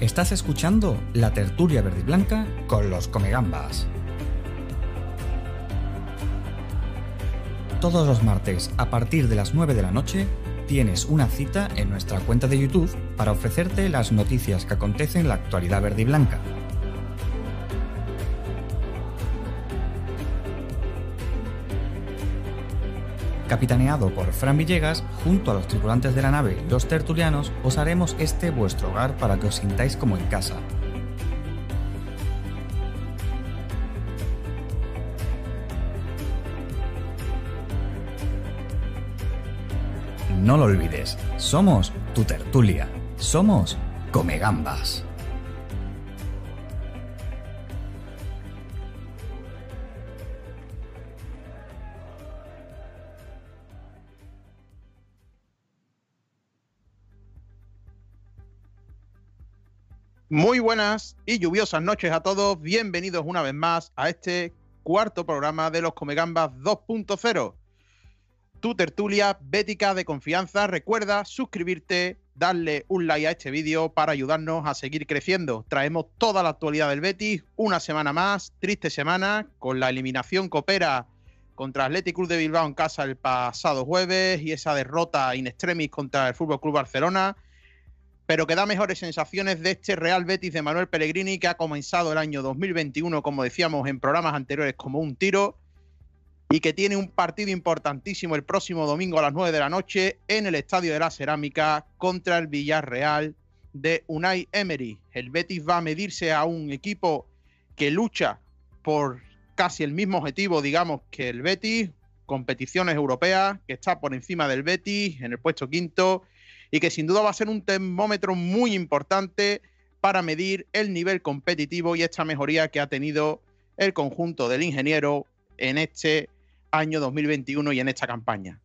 Estás escuchando la tertulia verde y blanca con los comegambas. Todos los martes, a partir de las 9 de la noche, tienes una cita en nuestra cuenta de YouTube para ofrecerte las noticias que acontecen en la actualidad verde y blanca. Capitaneado por Fran Villegas, junto a los tripulantes de la nave los tertulianos, os haremos este vuestro hogar para que os sintáis como en casa. No lo olvides, somos tu tertulia, somos Comegambas. Muy buenas y lluviosas noches a todos. Bienvenidos una vez más a este cuarto programa de los Comegambas 2.0. Tu tertulia bética de confianza. Recuerda suscribirte, darle un like a este vídeo para ayudarnos a seguir creciendo. Traemos toda la actualidad del Betis, una semana más, triste semana, con la eliminación coopera contra Athletic Club de Bilbao en casa el pasado jueves y esa derrota in extremis contra el Fútbol Club Barcelona pero que da mejores sensaciones de este Real Betis de Manuel Pellegrini que ha comenzado el año 2021, como decíamos en programas anteriores, como un tiro y que tiene un partido importantísimo el próximo domingo a las 9 de la noche en el Estadio de la Cerámica contra el Villarreal de Unai Emery. El Betis va a medirse a un equipo que lucha por casi el mismo objetivo, digamos, que el Betis, competiciones europeas, que está por encima del Betis en el puesto quinto y que sin duda va a ser un termómetro muy importante para medir el nivel competitivo y esta mejoría que ha tenido el conjunto del ingeniero en este año 2021 y en esta campaña.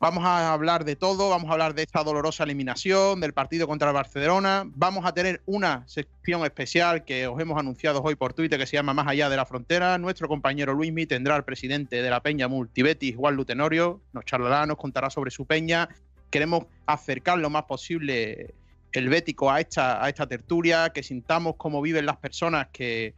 Vamos a hablar de todo, vamos a hablar de esta dolorosa eliminación, del partido contra el Barcelona, vamos a tener una sección especial que os hemos anunciado hoy por Twitter que se llama Más allá de la frontera. Nuestro compañero Luismi tendrá al presidente de la Peña Multibetis, Juan Lutenorio, nos charlará, nos contará sobre su peña queremos acercar lo más posible el bético a esta, a esta tertulia, que sintamos cómo viven las personas que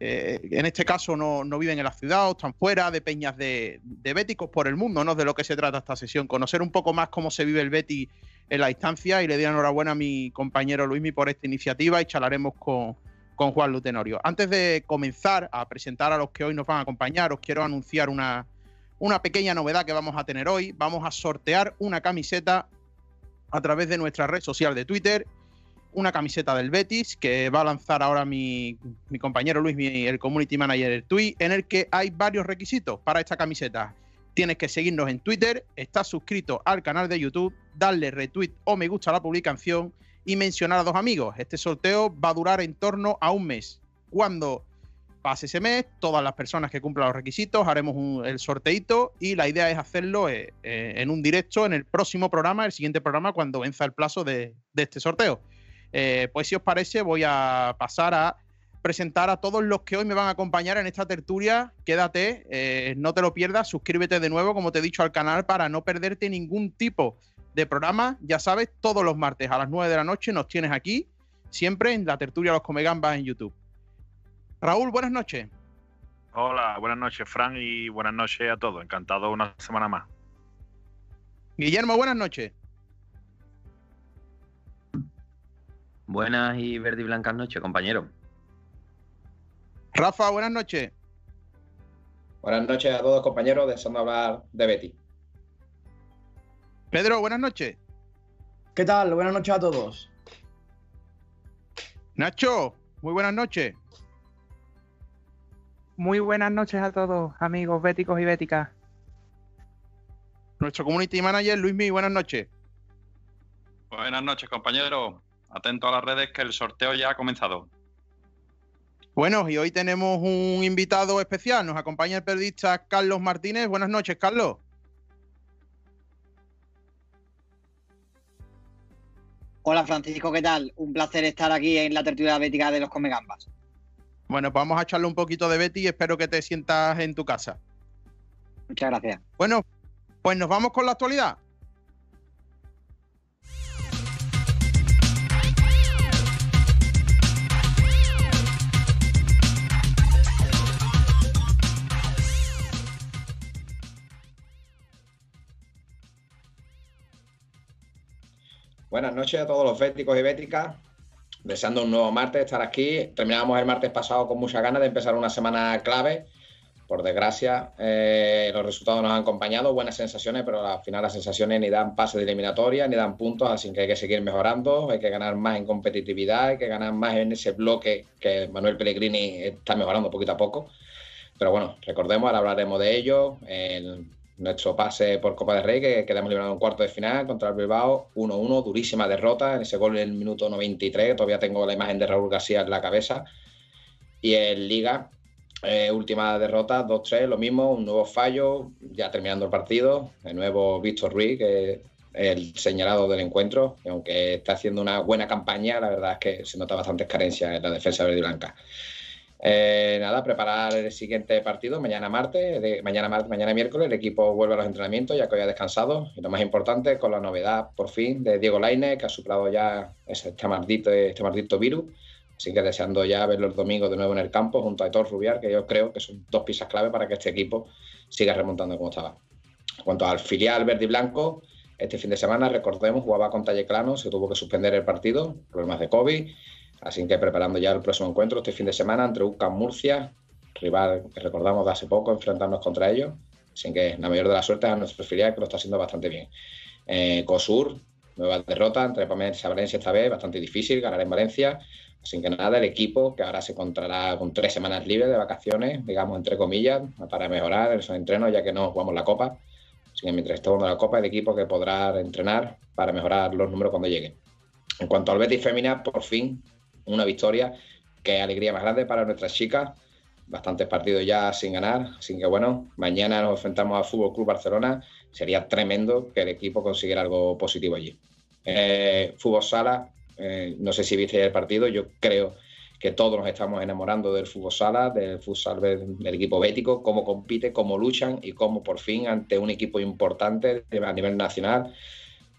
eh, en este caso no, viven en la ciudad o están fuera de peñas de, béticos por el mundo, ¿no? De lo que se trata esta sesión, conocer un poco más cómo se vive el Betty en la distancia y le doy enhorabuena a mi compañero Luismi por esta iniciativa y charlaremos con, con Juan Lutenorio. Antes de comenzar a presentar a los que hoy nos van a acompañar, os quiero anunciar una, una pequeña novedad que vamos a tener hoy. Vamos a sortear una camiseta a través de nuestra red social de Twitter. Una camiseta del Betis que va a lanzar ahora mi, compañero Luis, el community manager del Tweet, en el que hay varios requisitos para esta camiseta. Tienes que seguirnos en Twitter, estar suscrito al canal de YouTube, darle retweet o me gusta a la publicación y mencionar a dos amigos. Este sorteo va a durar en torno a un mes. Cuando pase ese mes, todas las personas que cumplan los requisitos haremos el sorteito y la idea es hacerlo eh, eh, en un directo en el próximo programa, el siguiente programa, cuando venza el plazo de, este sorteo. Eh, pues si os parece, voy a pasar a presentar a todos los que hoy me van a acompañar en esta tertulia. Quédate, no te lo pierdas, suscríbete de nuevo, como te he dicho, al canal para no perderte ningún tipo de programa. Ya sabes, todos los martes a las 9 de la noche nos tienes aquí, siempre en la tertulia Los Comegambas en YouTube. Raúl, buenas noches. Hola, buenas noches, Fran, y buenas noches a todos. Encantado una semana más. Guillermo, buenas noches. Buenas y verde y blancas noches, compañero. Rafa, buenas noches. Buenas noches a todos, compañeros, deseando hablar de Betty. Pedro, buenas noches. ¿Qué tal? Buenas noches a todos. Nacho, muy buenas noches. Muy buenas noches a todos, amigos béticos y béticas. Nuestro community manager, Luismi, buenas noches. Buenas noches, compañeros. Atento a las redes que el sorteo ya ha comenzado. Bueno, y hoy tenemos un invitado especial. Nos acompaña el periodista Carlos Martínez. Buenas noches, Carlos. Hola Francisco, ¿qué tal? Un placer estar aquí en la tertulia bética de los Comegambas. Bueno, pues vamos a echarle un poquito de Betty y espero que te sientas en tu casa. Muchas gracias. Bueno, pues nos vamos con la actualidad. Buenas noches a todos los béticos y béticas. Deseando un nuevo martes estar aquí. Terminamos el martes pasado con muchas ganas de empezar una semana clave. Por desgracia, eh, los resultados nos han acompañado, buenas sensaciones, pero al final las sensaciones ni dan pase de eliminatoria, ni dan puntos, así que hay que seguir mejorando, hay que ganar más en competitividad, hay que ganar más en ese bloque que Manuel Pellegrini está mejorando poquito a poco. Pero bueno, recordemos, ahora hablaremos de ello. Nuestro pase por Copa de Rey, que quedamos liberados en cuarto de final contra el Bilbao, 1-1, durísima derrota, en ese gol en el minuto 93, todavía tengo la imagen de Raúl García en la cabeza. Y en Liga, eh, última derrota, 2-3, lo mismo, un nuevo fallo, ya terminando el partido. De nuevo Víctor Ruiz, que el señalado del encuentro, y aunque está haciendo una buena campaña, la verdad es que se nota bastantes carencias en la defensa verde y blanca. Eh, nada, preparar el siguiente partido mañana martes, mañana martes, mañana miércoles. El equipo vuelve a los entrenamientos ya que hoy descansado. Y lo más importante, con la novedad por fin de Diego Laine, que ha superado ya este maldito, este maldito virus Así que deseando ya ver los domingos de nuevo en el campo junto a Héctor Rubiar, que yo creo que son dos piezas clave para que este equipo siga remontando como estaba. En cuanto al filial verde y blanco, este fin de semana, recordemos, jugaba con Talleclano, se tuvo que suspender el partido, problemas de COVID. Así que preparando ya el próximo encuentro este fin de semana entre UCAM Murcia, rival que recordamos de hace poco, enfrentarnos contra ellos. Así que la mayor de las suertes a nuestro filial, que lo está haciendo bastante bien. Eh, COSUR, nueva derrota entre Pamela Valencia esta vez, bastante difícil, ganar en Valencia. Así que nada, el equipo que ahora se encontrará con tres semanas libres de vacaciones, digamos entre comillas, para mejorar esos entrenos ya que no jugamos la Copa. Así que mientras estemos en la Copa, el equipo que podrá entrenar para mejorar los números cuando llegue. En cuanto al Betis Femina, por fin una victoria, que alegría más grande para nuestras chicas. Bastantes partidos ya sin ganar, así que bueno, mañana nos enfrentamos al Fútbol Club Barcelona. Sería tremendo que el equipo consiguiera algo positivo allí. Eh, fútbol Sala, eh, no sé si viste el partido, yo creo que todos nos estamos enamorando del fútbol sala, del futsal del equipo bético, cómo compite, cómo luchan y cómo por fin ante un equipo importante a nivel nacional.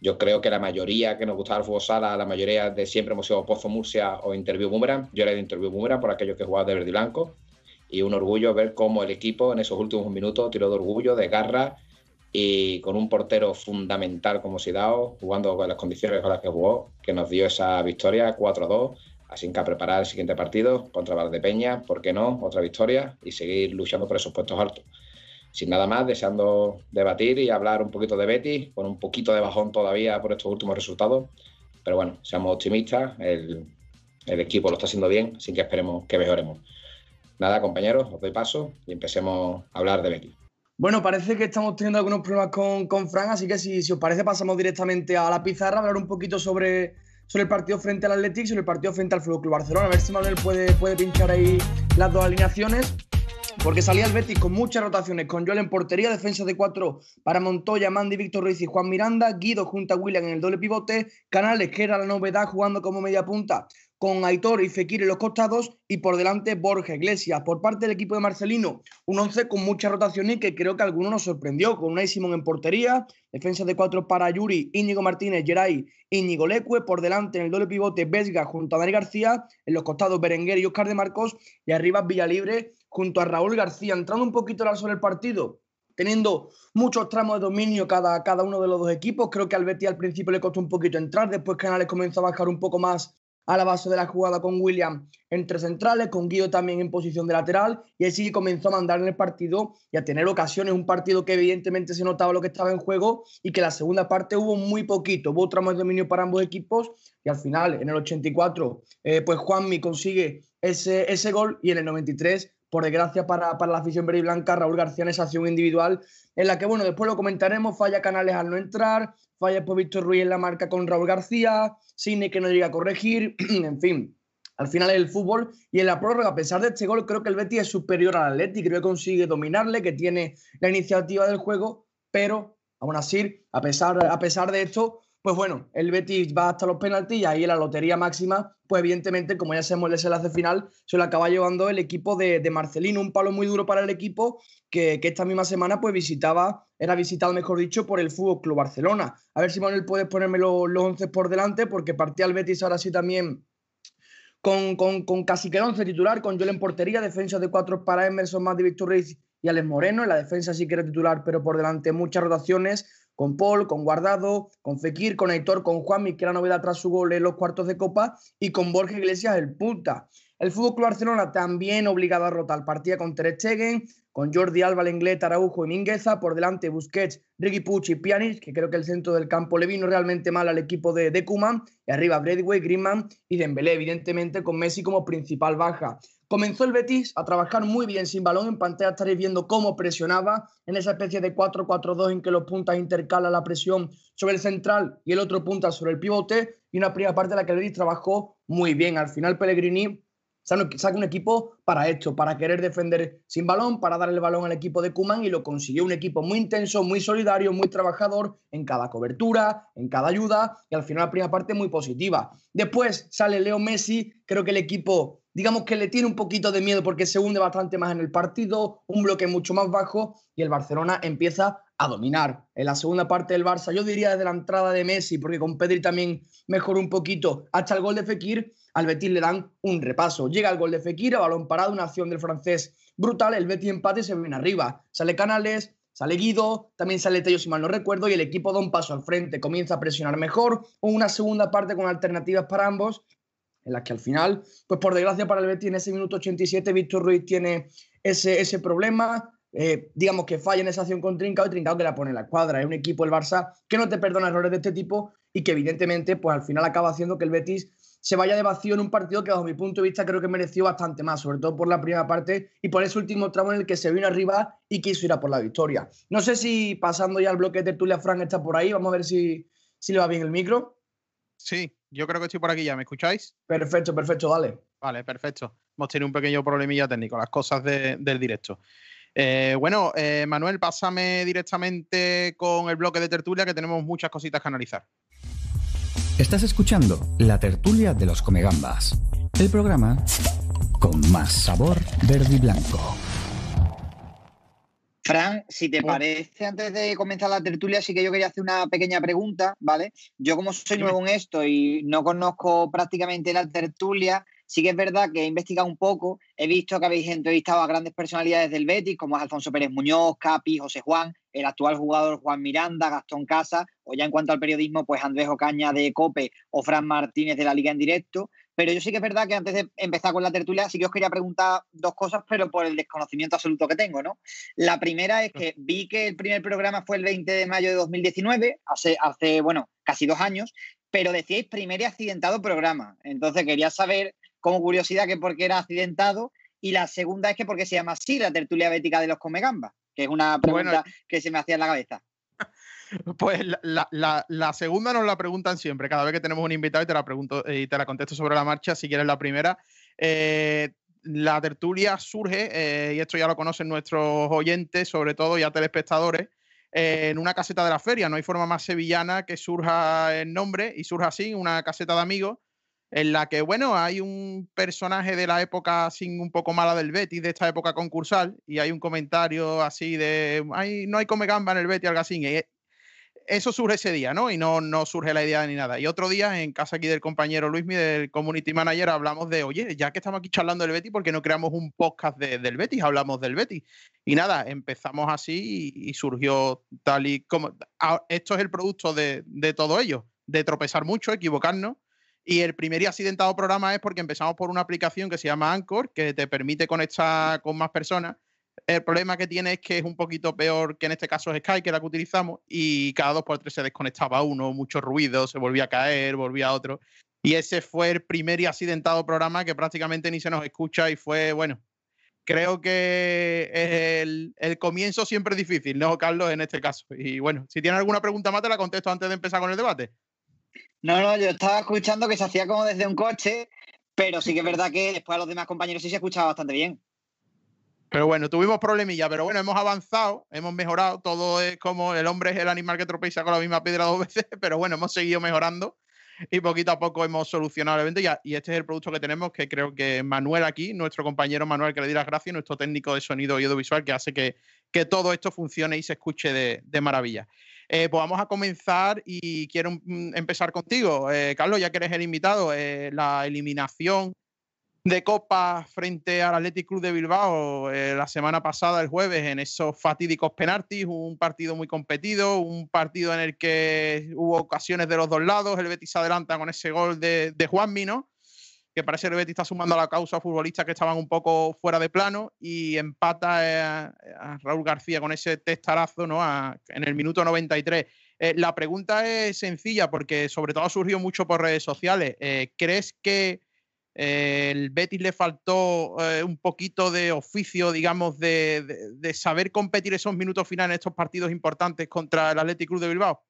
Yo creo que la mayoría que nos gustaba el fútbol sala, la mayoría de siempre hemos sido Pozo Murcia o Interview Boomerang. Yo era de Interview Boomerang por aquellos que jugaban de verde y blanco. Y un orgullo ver cómo el equipo en esos últimos minutos tiró de orgullo, de garra y con un portero fundamental como Sidao, jugando con las condiciones con las que jugó, que nos dio esa victoria 4-2. Así que a preparar el siguiente partido contra Valdepeña, ¿por qué no? Otra victoria y seguir luchando por esos puestos altos. Sin nada más, deseando debatir y hablar un poquito de Betty, con un poquito de bajón todavía por estos últimos resultados. Pero bueno, seamos optimistas, el, el equipo lo está haciendo bien, así que esperemos que mejoremos. Nada, compañeros, os doy paso y empecemos a hablar de Betty. Bueno, parece que estamos teniendo algunos problemas con, con Fran, así que si, os parece pasamos directamente a la pizarra hablar un poquito sobre, sobre el partido frente al Athletic y sobre el partido frente al Fútbol Club Barcelona. A ver si Manuel puede, puede pinchar ahí las dos alineaciones. Porque salía el Betis con muchas rotaciones, con Joel en portería, defensa de cuatro para Montoya, Mandy, Víctor Ruiz y Juan Miranda, Guido junto a William en el doble pivote, Canales, que era la novedad jugando como media punta, con Aitor y Fekir en los costados y por delante Borja Iglesias. Por parte del equipo de Marcelino, un 11 con muchas rotaciones que creo que alguno nos sorprendió, con Unai Simón en portería, defensa de cuatro para Yuri, Íñigo Martínez, Geray, Íñigo Leque, por delante en el doble pivote Vesga junto a Dani García, en los costados Berenguer y Oscar de Marcos y arriba Villalibre junto a Raúl García, entrando un poquito sobre el partido, teniendo muchos tramos de dominio cada, cada uno de los dos equipos. Creo que al al principio le costó un poquito entrar, después Canales comenzó a bajar un poco más a la base de la jugada con William entre centrales, con Guido también en posición de lateral, y así comenzó a mandar en el partido y a tener ocasiones, un partido que evidentemente se notaba lo que estaba en juego y que la segunda parte hubo muy poquito, hubo tramos de dominio para ambos equipos y al final, en el 84, eh, pues Juanmi consigue ese, ese gol y en el 93 por desgracia para, para, la afición verde y blanca, Raúl García en esa acción individual, en la que, bueno, después lo comentaremos, falla Canales al no entrar, falla por Víctor Ruiz en la marca con Raúl García, Cine que no llega a corregir, en fin. Al final es el fútbol y en la prórroga, a pesar de este gol, creo que el Betis es superior al Atleti, creo que consigue dominarle, que tiene la iniciativa del juego, pero aún así, a pesar, a pesar de esto, pues bueno, el Betis va hasta los penaltis y ahí la lotería máxima, pues evidentemente, como ya sabemos el desenlace final, se lo acaba llevando el equipo de, Marcelino, un palo muy duro para el equipo que, esta misma semana pues visitaba, era visitado, mejor dicho, por el Fútbol Club Barcelona. A ver si Manuel puedes ponerme los, los 11 por delante, porque partía el Betis ahora sí también con, casi que 11 titular, con Joel en portería, defensa de cuatro para Emerson, más de Víctor Reis y Alex Moreno. En la defensa sí que era titular, pero por delante muchas rotaciones con Paul, con Guardado, con Fekir, con Aitor, con Juanmi, que era novedad tras su gol en los cuartos de Copa, y con Borja Iglesias el punta. El Fútbol Club Barcelona también obligado a rotar partida con Ter Stegen, con Jordi Alba, Lenglet, Araujo y Mingueza, por delante Busquets, Ricky Pucci y Pjanic, que creo que el centro del campo le vino realmente mal al equipo de, de y arriba Bradway, Griezmann y Dembélé, evidentemente con Messi como principal baja. Comenzó el Betis a trabajar muy bien sin balón. En pantalla estaréis viendo cómo presionaba en esa especie de 4-4-2 en que los puntas intercalan la presión sobre el central y el otro punta sobre el pivote. Y una primera parte en la que el Betis trabajó muy bien. Al final Pellegrini saca un equipo para esto, para querer defender sin balón, para dar el balón al equipo de Kuman y lo consiguió un equipo muy intenso, muy solidario, muy trabajador en cada cobertura, en cada ayuda y al final la primera parte muy positiva. Después sale Leo Messi, creo que el equipo digamos que le tiene un poquito de miedo porque se hunde bastante más en el partido, un bloque mucho más bajo y el Barcelona empieza a dominar. En la segunda parte del Barça, yo diría desde la entrada de Messi, porque con Pedri también mejoró un poquito, hasta el gol de Fekir, al Betis le dan un repaso. Llega el gol de Fekir, a balón parado, una acción del francés brutal, el Betis empate y se viene arriba. Sale Canales, sale Guido, también sale Tello si mal no recuerdo, y el equipo da un paso al frente, comienza a presionar mejor, una segunda parte con alternativas para ambos, en las que al final, pues por desgracia para el Betis en ese minuto 87, Víctor Ruiz tiene ese, ese problema, eh, digamos que falla en esa acción con Trincao y Trincao que la pone en la cuadra. Es un equipo, el Barça, que no te perdona errores de este tipo y que evidentemente, pues al final acaba haciendo que el Betis se vaya de vacío en un partido que, bajo mi punto de vista, creo que mereció bastante más, sobre todo por la primera parte y por ese último tramo en el que se vino arriba y quiso ir a por la victoria. No sé si pasando ya al bloque de Tulia Frank está por ahí, vamos a ver si, si le va bien el micro. Sí, yo creo que estoy por aquí ya, ¿me escucháis? Perfecto, perfecto, dale. Vale, perfecto. Hemos tenido un pequeño problemilla técnico, las cosas del directo. Eh, bueno, eh, Manuel, pásame directamente con el bloque de tertulia que tenemos muchas cositas que analizar. Estás escuchando La tertulia de los Comegambas, el programa con más sabor verde y blanco. Fran, si te parece, antes de comenzar la tertulia, sí que yo quería hacer una pequeña pregunta, ¿vale? Yo como soy nuevo en esto y no conozco prácticamente la tertulia, sí que es verdad que he investigado un poco, he visto que habéis entrevistado a grandes personalidades del Betis, como es Alfonso Pérez Muñoz, Capi, José Juan, el actual jugador Juan Miranda, Gastón Casa, o ya en cuanto al periodismo, pues Andrés Ocaña de Cope o Fran Martínez de la Liga en directo. Pero yo sí que es verdad que antes de empezar con la tertulia, sí que os quería preguntar dos cosas, pero por el desconocimiento absoluto que tengo, ¿no? La primera es que vi que el primer programa fue el 20 de mayo de 2019, hace, hace bueno, casi dos años, pero decíais primer y accidentado programa. Entonces quería saber, como curiosidad, que por qué era accidentado. Y la segunda es que por qué se llama así la tertulia bética de los Comegambas, que es una pregunta que se me hacía en la cabeza. Pues la, segunda nos la preguntan siempre, cada vez que tenemos un invitado y te la pregunto y te la contesto sobre la marcha, si quieres la primera. Eh, la tertulia surge, eh, y esto ya lo conocen nuestros oyentes, sobre todo ya telespectadores, eh, en una caseta de la feria. No hay forma más sevillana que surja el nombre y surja así, una caseta de amigos, en la que, bueno, hay un personaje de la época sin un poco mala del Betis, de esta época concursal, y hay un comentario así de, no hay come gamba en el Betis, algo así eso surge ese día, ¿no? Y no, no surge la idea ni nada. Y otro día, en casa aquí del compañero Luismi, del Community Manager, hablamos de, oye, ya que estamos aquí charlando del Betis, ¿por qué no creamos un podcast del Betis? Hablamos del Betis. Y nada, empezamos así y, surgió tal y como... esto es el producto de, de todo ello, de tropezar mucho, equivocarnos. Y el primer y accidentado programa es porque empezamos por una aplicación que se llama Anchor, que te permite conectar con más personas el problema que tiene es que es un poquito peor que en este caso es Skype, que la que utilizamos, y cada dos por tres se desconectaba uno, mucho ruido, se volvía a caer, volvía a otro. Y ese fue el primer y accidentado programa que prácticamente ni se nos escucha y fue, bueno, creo que el, el comienzo siempre es difícil, ¿no, Carlos? En este caso. Y bueno, si tienes alguna pregunta más, te la contesto antes de empezar con el debate. No, no, yo estaba escuchando que se hacía como desde un coche, pero sí que es verdad que después a los demás compañeros sí se escuchaba bastante bien. Pero bueno, tuvimos problemilla, pero bueno, hemos avanzado, hemos mejorado. Todo es como el hombre es el animal que tropeza con la misma piedra dos veces, pero bueno, hemos seguido mejorando y poquito a poco hemos solucionado el evento. Y, este es el producto que tenemos, que creo que Manuel aquí, nuestro compañero Manuel, que le di las gracias, nuestro técnico de sonido y audiovisual, que hace que, que todo esto funcione y se escuche de, maravilla. Eh, pues vamos a comenzar y quiero mm, empezar contigo. Eh, Carlos, ya que eres el invitado, eh, la eliminación de Copa frente al Athletic Club de Bilbao eh, la semana pasada, el jueves, en esos fatídicos penaltis, un partido muy competido, un partido en el que hubo ocasiones de los dos lados, el Betis adelanta con ese gol de, de. Que parece que el Betis está sumando a la causa a futbolistas que estaban un poco fuera de plano y empata eh, a, Raúl García con ese testarazo ¿no? en el minuto 93. Eh, la pregunta es sencilla porque sobre todo ha surgido mucho por redes sociales. ¿Crees que el Betis le faltó eh, un poquito de oficio, digamos, de, saber competir esos minutos finales en estos partidos importantes contra el Athletic Club de Bilbao.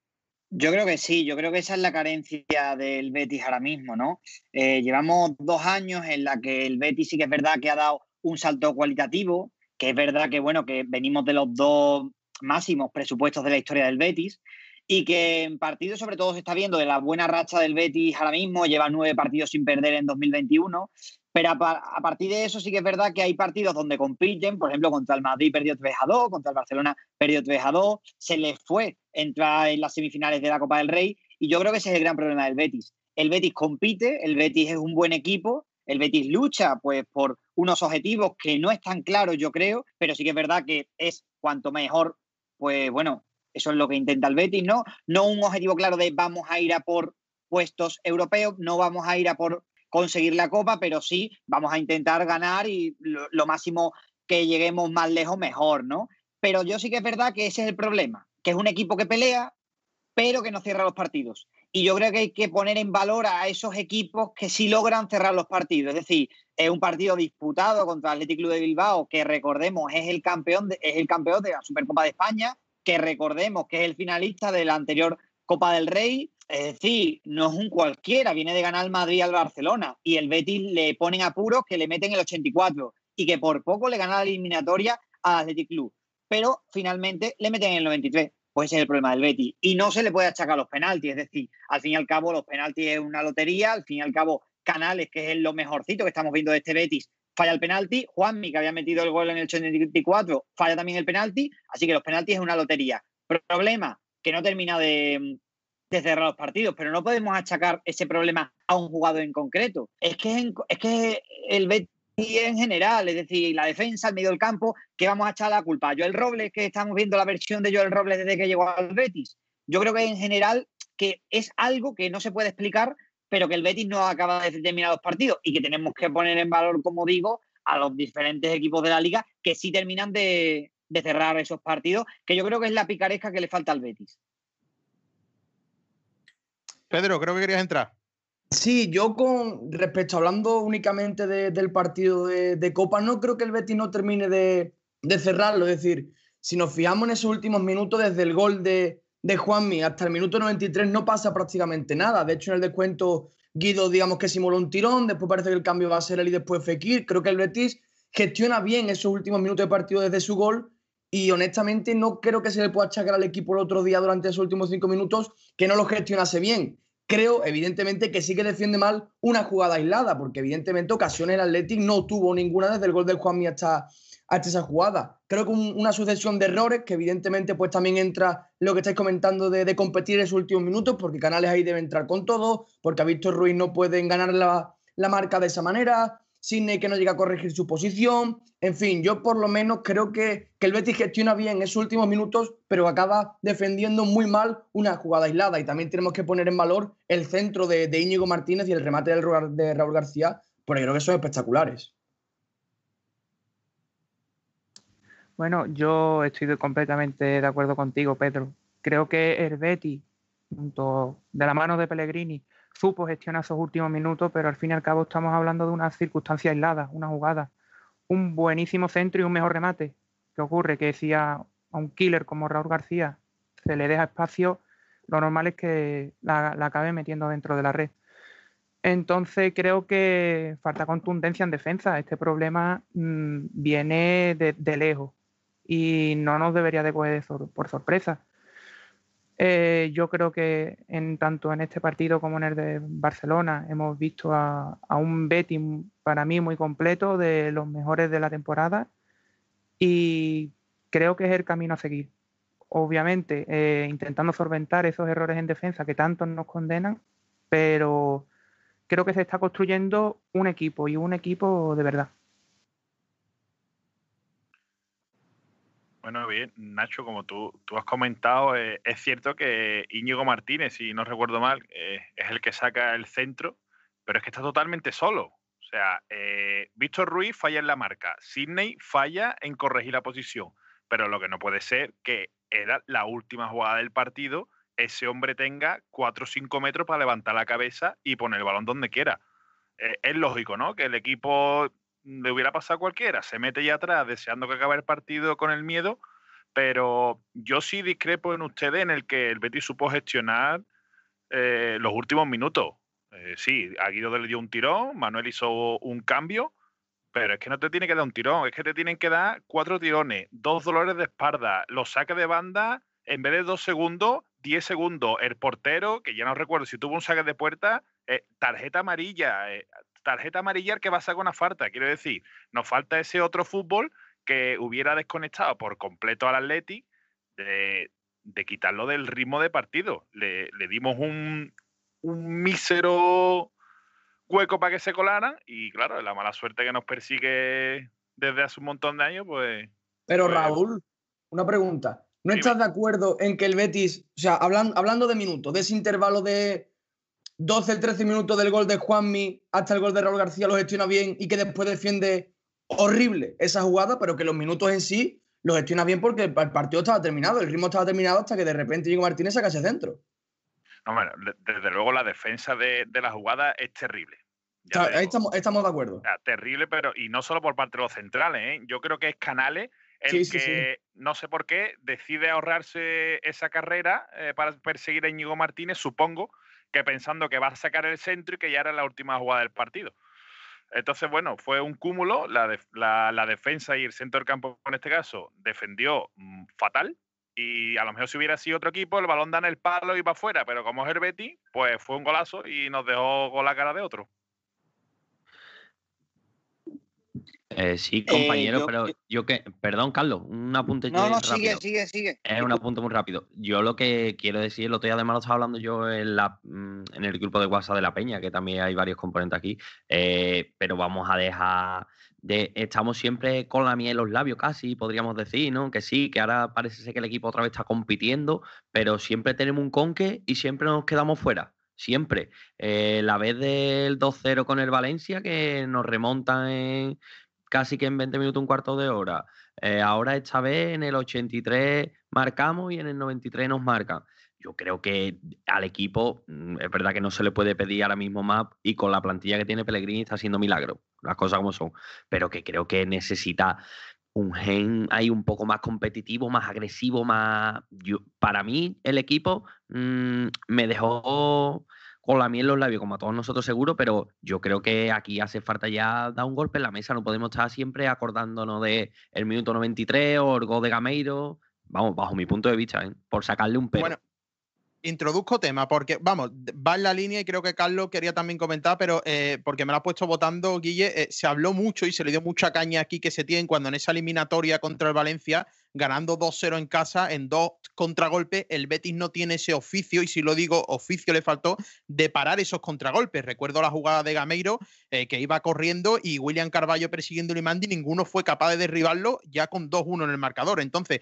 Yo creo que sí, yo creo que esa es la carencia del Betis ahora mismo, ¿no? Eh, llevamos dos años en la que el Betis sí que es verdad que ha dado un salto cualitativo, que es verdad que, bueno, que venimos de los dos máximos presupuestos de la historia del Betis, y que en partidos sobre todo se está viendo de la buena racha del Betis ahora mismo, lleva nueve partidos sin perder en 2021, pero a, partir de eso sí que es verdad que hay partidos donde compiten, por ejemplo, contra el Madrid perdió 3 a 2, contra el Barcelona perdió 3 a 2, se les fue entrar en las semifinales de la Copa del Rey y yo creo que ese es el gran problema del Betis. El Betis compite, el Betis es un buen equipo, el Betis lucha pues por unos objetivos que no están claros, yo creo, pero sí que es verdad que es cuanto mejor, pues bueno, eso es lo que intenta el Betis, ¿no? No un objetivo claro de vamos a ir a por puestos europeos, no vamos a ir a por conseguir la copa, pero sí vamos a intentar ganar y lo, máximo que lleguemos más lejos, mejor, ¿no? Pero yo sí que es verdad que ese es el problema, que es un equipo que pelea, pero que no cierra los partidos. Y yo creo que hay que poner en valor a esos equipos que sí logran cerrar los partidos. Es decir, es un partido disputado contra el Athletic Club de Bilbao, que recordemos es el campeón es el campeón de la Supercopa de España, que recordemos que es el finalista de la anterior Copa del Rey. Es decir, no es un cualquiera, viene de ganar el Madrid al Barcelona y el Betis le ponen apuros que le meten el 84 y que por poco le gana la eliminatoria al Athletic Club. Pero finalmente le meten el 93. Pues ese es el problema del Betis. Y no se le puede achacar los penaltis. Es decir, al fin y al cabo, los penaltis es una lotería. Al fin y al cabo, Canales, que es lo mejorcito que estamos viendo de este Betis, falla el penalti. Juanmi, que había metido el gol en el 84, falla también el penalti. Así que los penaltis es una lotería. Problema que no termina de, cerrar los partidos, pero no podemos achacar ese problema a un jugador en concreto. Es que, es que el Betis en general, es decir, la defensa, el medio del campo, que vamos a echar la culpa? Joel Robles, que estamos viendo la versión de Joel Robles desde que llegó al Betis. Yo creo que en general que es algo que no se puede explicar pero que el Betis no acaba de terminar los partidos y que tenemos que poner en valor, como digo, a los diferentes equipos de la liga que sí terminan de, cerrar esos partidos, que yo creo que es la picaresca que le falta al Betis. Pedro, creo que querías entrar. Sí, yo con respecto hablando únicamente del partido de, Copa, no creo que el Betis no termine de, cerrarlo. Es decir, si nos fijamos en esos últimos minutos, desde el gol de, de Juanmi hasta el minuto 93 no pasa prácticamente nada. De hecho, en el descuento Guido, digamos que simuló un tirón, después parece que el cambio va a ser él y después Fekir. Creo que el Betis gestiona bien esos últimos minutos de partido desde su gol y honestamente no creo que se le pueda achacar al equipo el otro día durante esos últimos cinco minutos que no lo gestionase bien. Creo, evidentemente, que sí que defiende mal una jugada aislada, porque evidentemente ocasiones el Athletic no tuvo ninguna desde el gol del Juanmi hasta, hasta esa jugada. Creo que una sucesión de errores, que evidentemente pues también entra lo que estáis comentando de, competir en esos últimos minutos, porque Canales ahí debe entrar con todo, porque a Víctor Ruiz no pueden ganar la, marca de esa manera, Sidney que no llega a corregir su posición, en fin, yo por lo menos creo que, que el Betis gestiona bien esos últimos minutos, pero acaba defendiendo muy mal una jugada aislada y también tenemos que poner en valor el centro de, Íñigo Martínez y el remate del, de Raúl García, porque creo que son espectaculares. Bueno, yo estoy completamente de acuerdo contigo, Pedro. Creo que Herbeti, junto de la mano de Pellegrini, supo gestionar esos últimos minutos, pero al fin y al cabo estamos hablando de una circunstancia aislada, una jugada, un buenísimo centro y un mejor remate. ¿Qué ocurre? Que si a, un killer como Raúl García se le deja espacio, lo normal es que la, acabe metiendo dentro de la red. Entonces creo que falta contundencia en defensa. Este problema mm, viene de, lejos y no nos debería de coger por sorpresa. Eh, yo creo que en, tanto en este partido como en el de Barcelona hemos visto a, un Betis para mí muy completo, de los mejores de la temporada, y creo que es el camino a seguir. Obviamente, eh, intentando solventar esos errores en defensa que tanto nos condenan, pero creo que se está construyendo un equipo y un equipo de verdad. Bueno, bien, Nacho, como tú, tú has comentado, eh, es cierto que Íñigo Martínez, si no recuerdo mal, eh, es el que saca el centro, pero es que está totalmente solo. O sea, eh, Víctor Ruiz falla en la marca, Sidney falla en corregir la posición, pero lo que no puede ser que era la última jugada del partido, ese hombre tenga 4 o 5 metros para levantar la cabeza y poner el balón donde quiera. es lógico, ¿no? Que el equipo le hubiera pasado cualquiera, se mete ya atrás deseando que acabe el partido con el miedo, pero yo sí discrepo en ustedes en el que el Betis supo gestionar eh, los últimos minutos. Eh, sí, a Guido le dio un tirón, Manuel hizo un cambio, pero es que no te tiene que dar un tirón, es que te tienen que dar cuatro tirones, dos dolores de espalda, los saques de banda, en vez de dos segundos, diez segundos. El portero, que ya no recuerdo si tuvo un saque de puerta, eh, tarjeta amarilla tarjeta amarilla que va a sacar una falta. Quiero decir, nos falta ese otro fútbol que hubiera desconectado por completo al Atleti de, quitarlo del ritmo de partido. Le, dimos un, un mísero hueco para que se colaran y claro, la mala suerte que nos persigue desde hace un montón de años, pues... Pero pues Raúl, una pregunta. ¿No estás de acuerdo en que el Betis, o sea, hablando de minutos, de ese intervalo de 12, 13 minutos del gol de Juanmi hasta el gol de Raúl García lo gestiona bien y que después defiende horrible esa jugada, pero que los minutos en sí lo gestiona bien porque el partido estaba terminado, el ritmo estaba terminado hasta que de repente Diego Martínez saca ese centro. No, bueno, desde luego la defensa de, la jugada es terrible. ahí estamos, estamos, de acuerdo. terrible, pero y no solo por parte de los centrales, ¿eh? yo creo que es Canales el que no sé por qué decide ahorrarse esa carrera eh, para perseguir a Íñigo Martínez, supongo, que pensando que va a sacar el centro y que ya era la última jugada del partido. Entonces, bueno, fue un cúmulo. La, la, defensa y el centro del campo, en este caso, defendió mm, fatal. Y a lo mejor si hubiera sido otro equipo, el balón da en el palo y para afuera. Pero como es el pues fue un golazo y nos dejó con la cara de otro. Eh, sí, eh, compañero, pero yo que. Perdón, Carlos, un apunte. No, no, sigue, sigue, sigue. Es un apunte muy rápido. Yo lo que quiero decir, lo otro día además lo estaba hablando yo en, la, mm, en el grupo de WhatsApp de la Peña, que también hay varios componentes aquí, eh, pero vamos a dejar. De, estamos siempre con la miel en los labios, casi, podríamos decir, ¿no? Que sí, que ahora parece ser que el equipo otra vez está compitiendo, pero siempre tenemos un conque y siempre nos quedamos fuera siempre. la vez del 2-0 con el Valencia, que nos remontan en, casi que en 20 minutos, un cuarto de hora. Eh, ahora esta vez en el 83 marcamos y en el 93 nos marcan. Yo creo que al equipo mm, es verdad que no se le puede pedir ahora mismo más y con la plantilla que tiene Pellegrini está haciendo milagro, las cosas como son, pero que creo que necesita un gen ahí un poco más competitivo, más agresivo, más... para mí el equipo mm, me dejó con la miel en los labios, como a todos nosotros seguro, pero yo creo que aquí hace falta ya dar un golpe en la mesa. No podemos estar siempre acordándonos de el minuto 93 o el gol de Gameiro. Vamos, bajo mi punto de vista, ¿eh? por sacarle un pelo introduzco tema, porque, vamos, va en la línea y creo que Carlos quería también comentar, pero eh, porque me lo ha puesto votando, Guille, eh, se habló mucho y se le dio mucha caña aquí que se tiene cuando en esa eliminatoria contra el Valencia, ganando 2-0 en casa, en dos contragolpes, el Betis no tiene ese oficio, y si lo digo, oficio le faltó, de parar esos contragolpes. Recuerdo la jugada de Gameiro, eh, que iba corriendo y William Carballo persiguiendo y Mandi, ninguno fue capaz de derribarlo ya con 2-1 en el marcador. Entonces,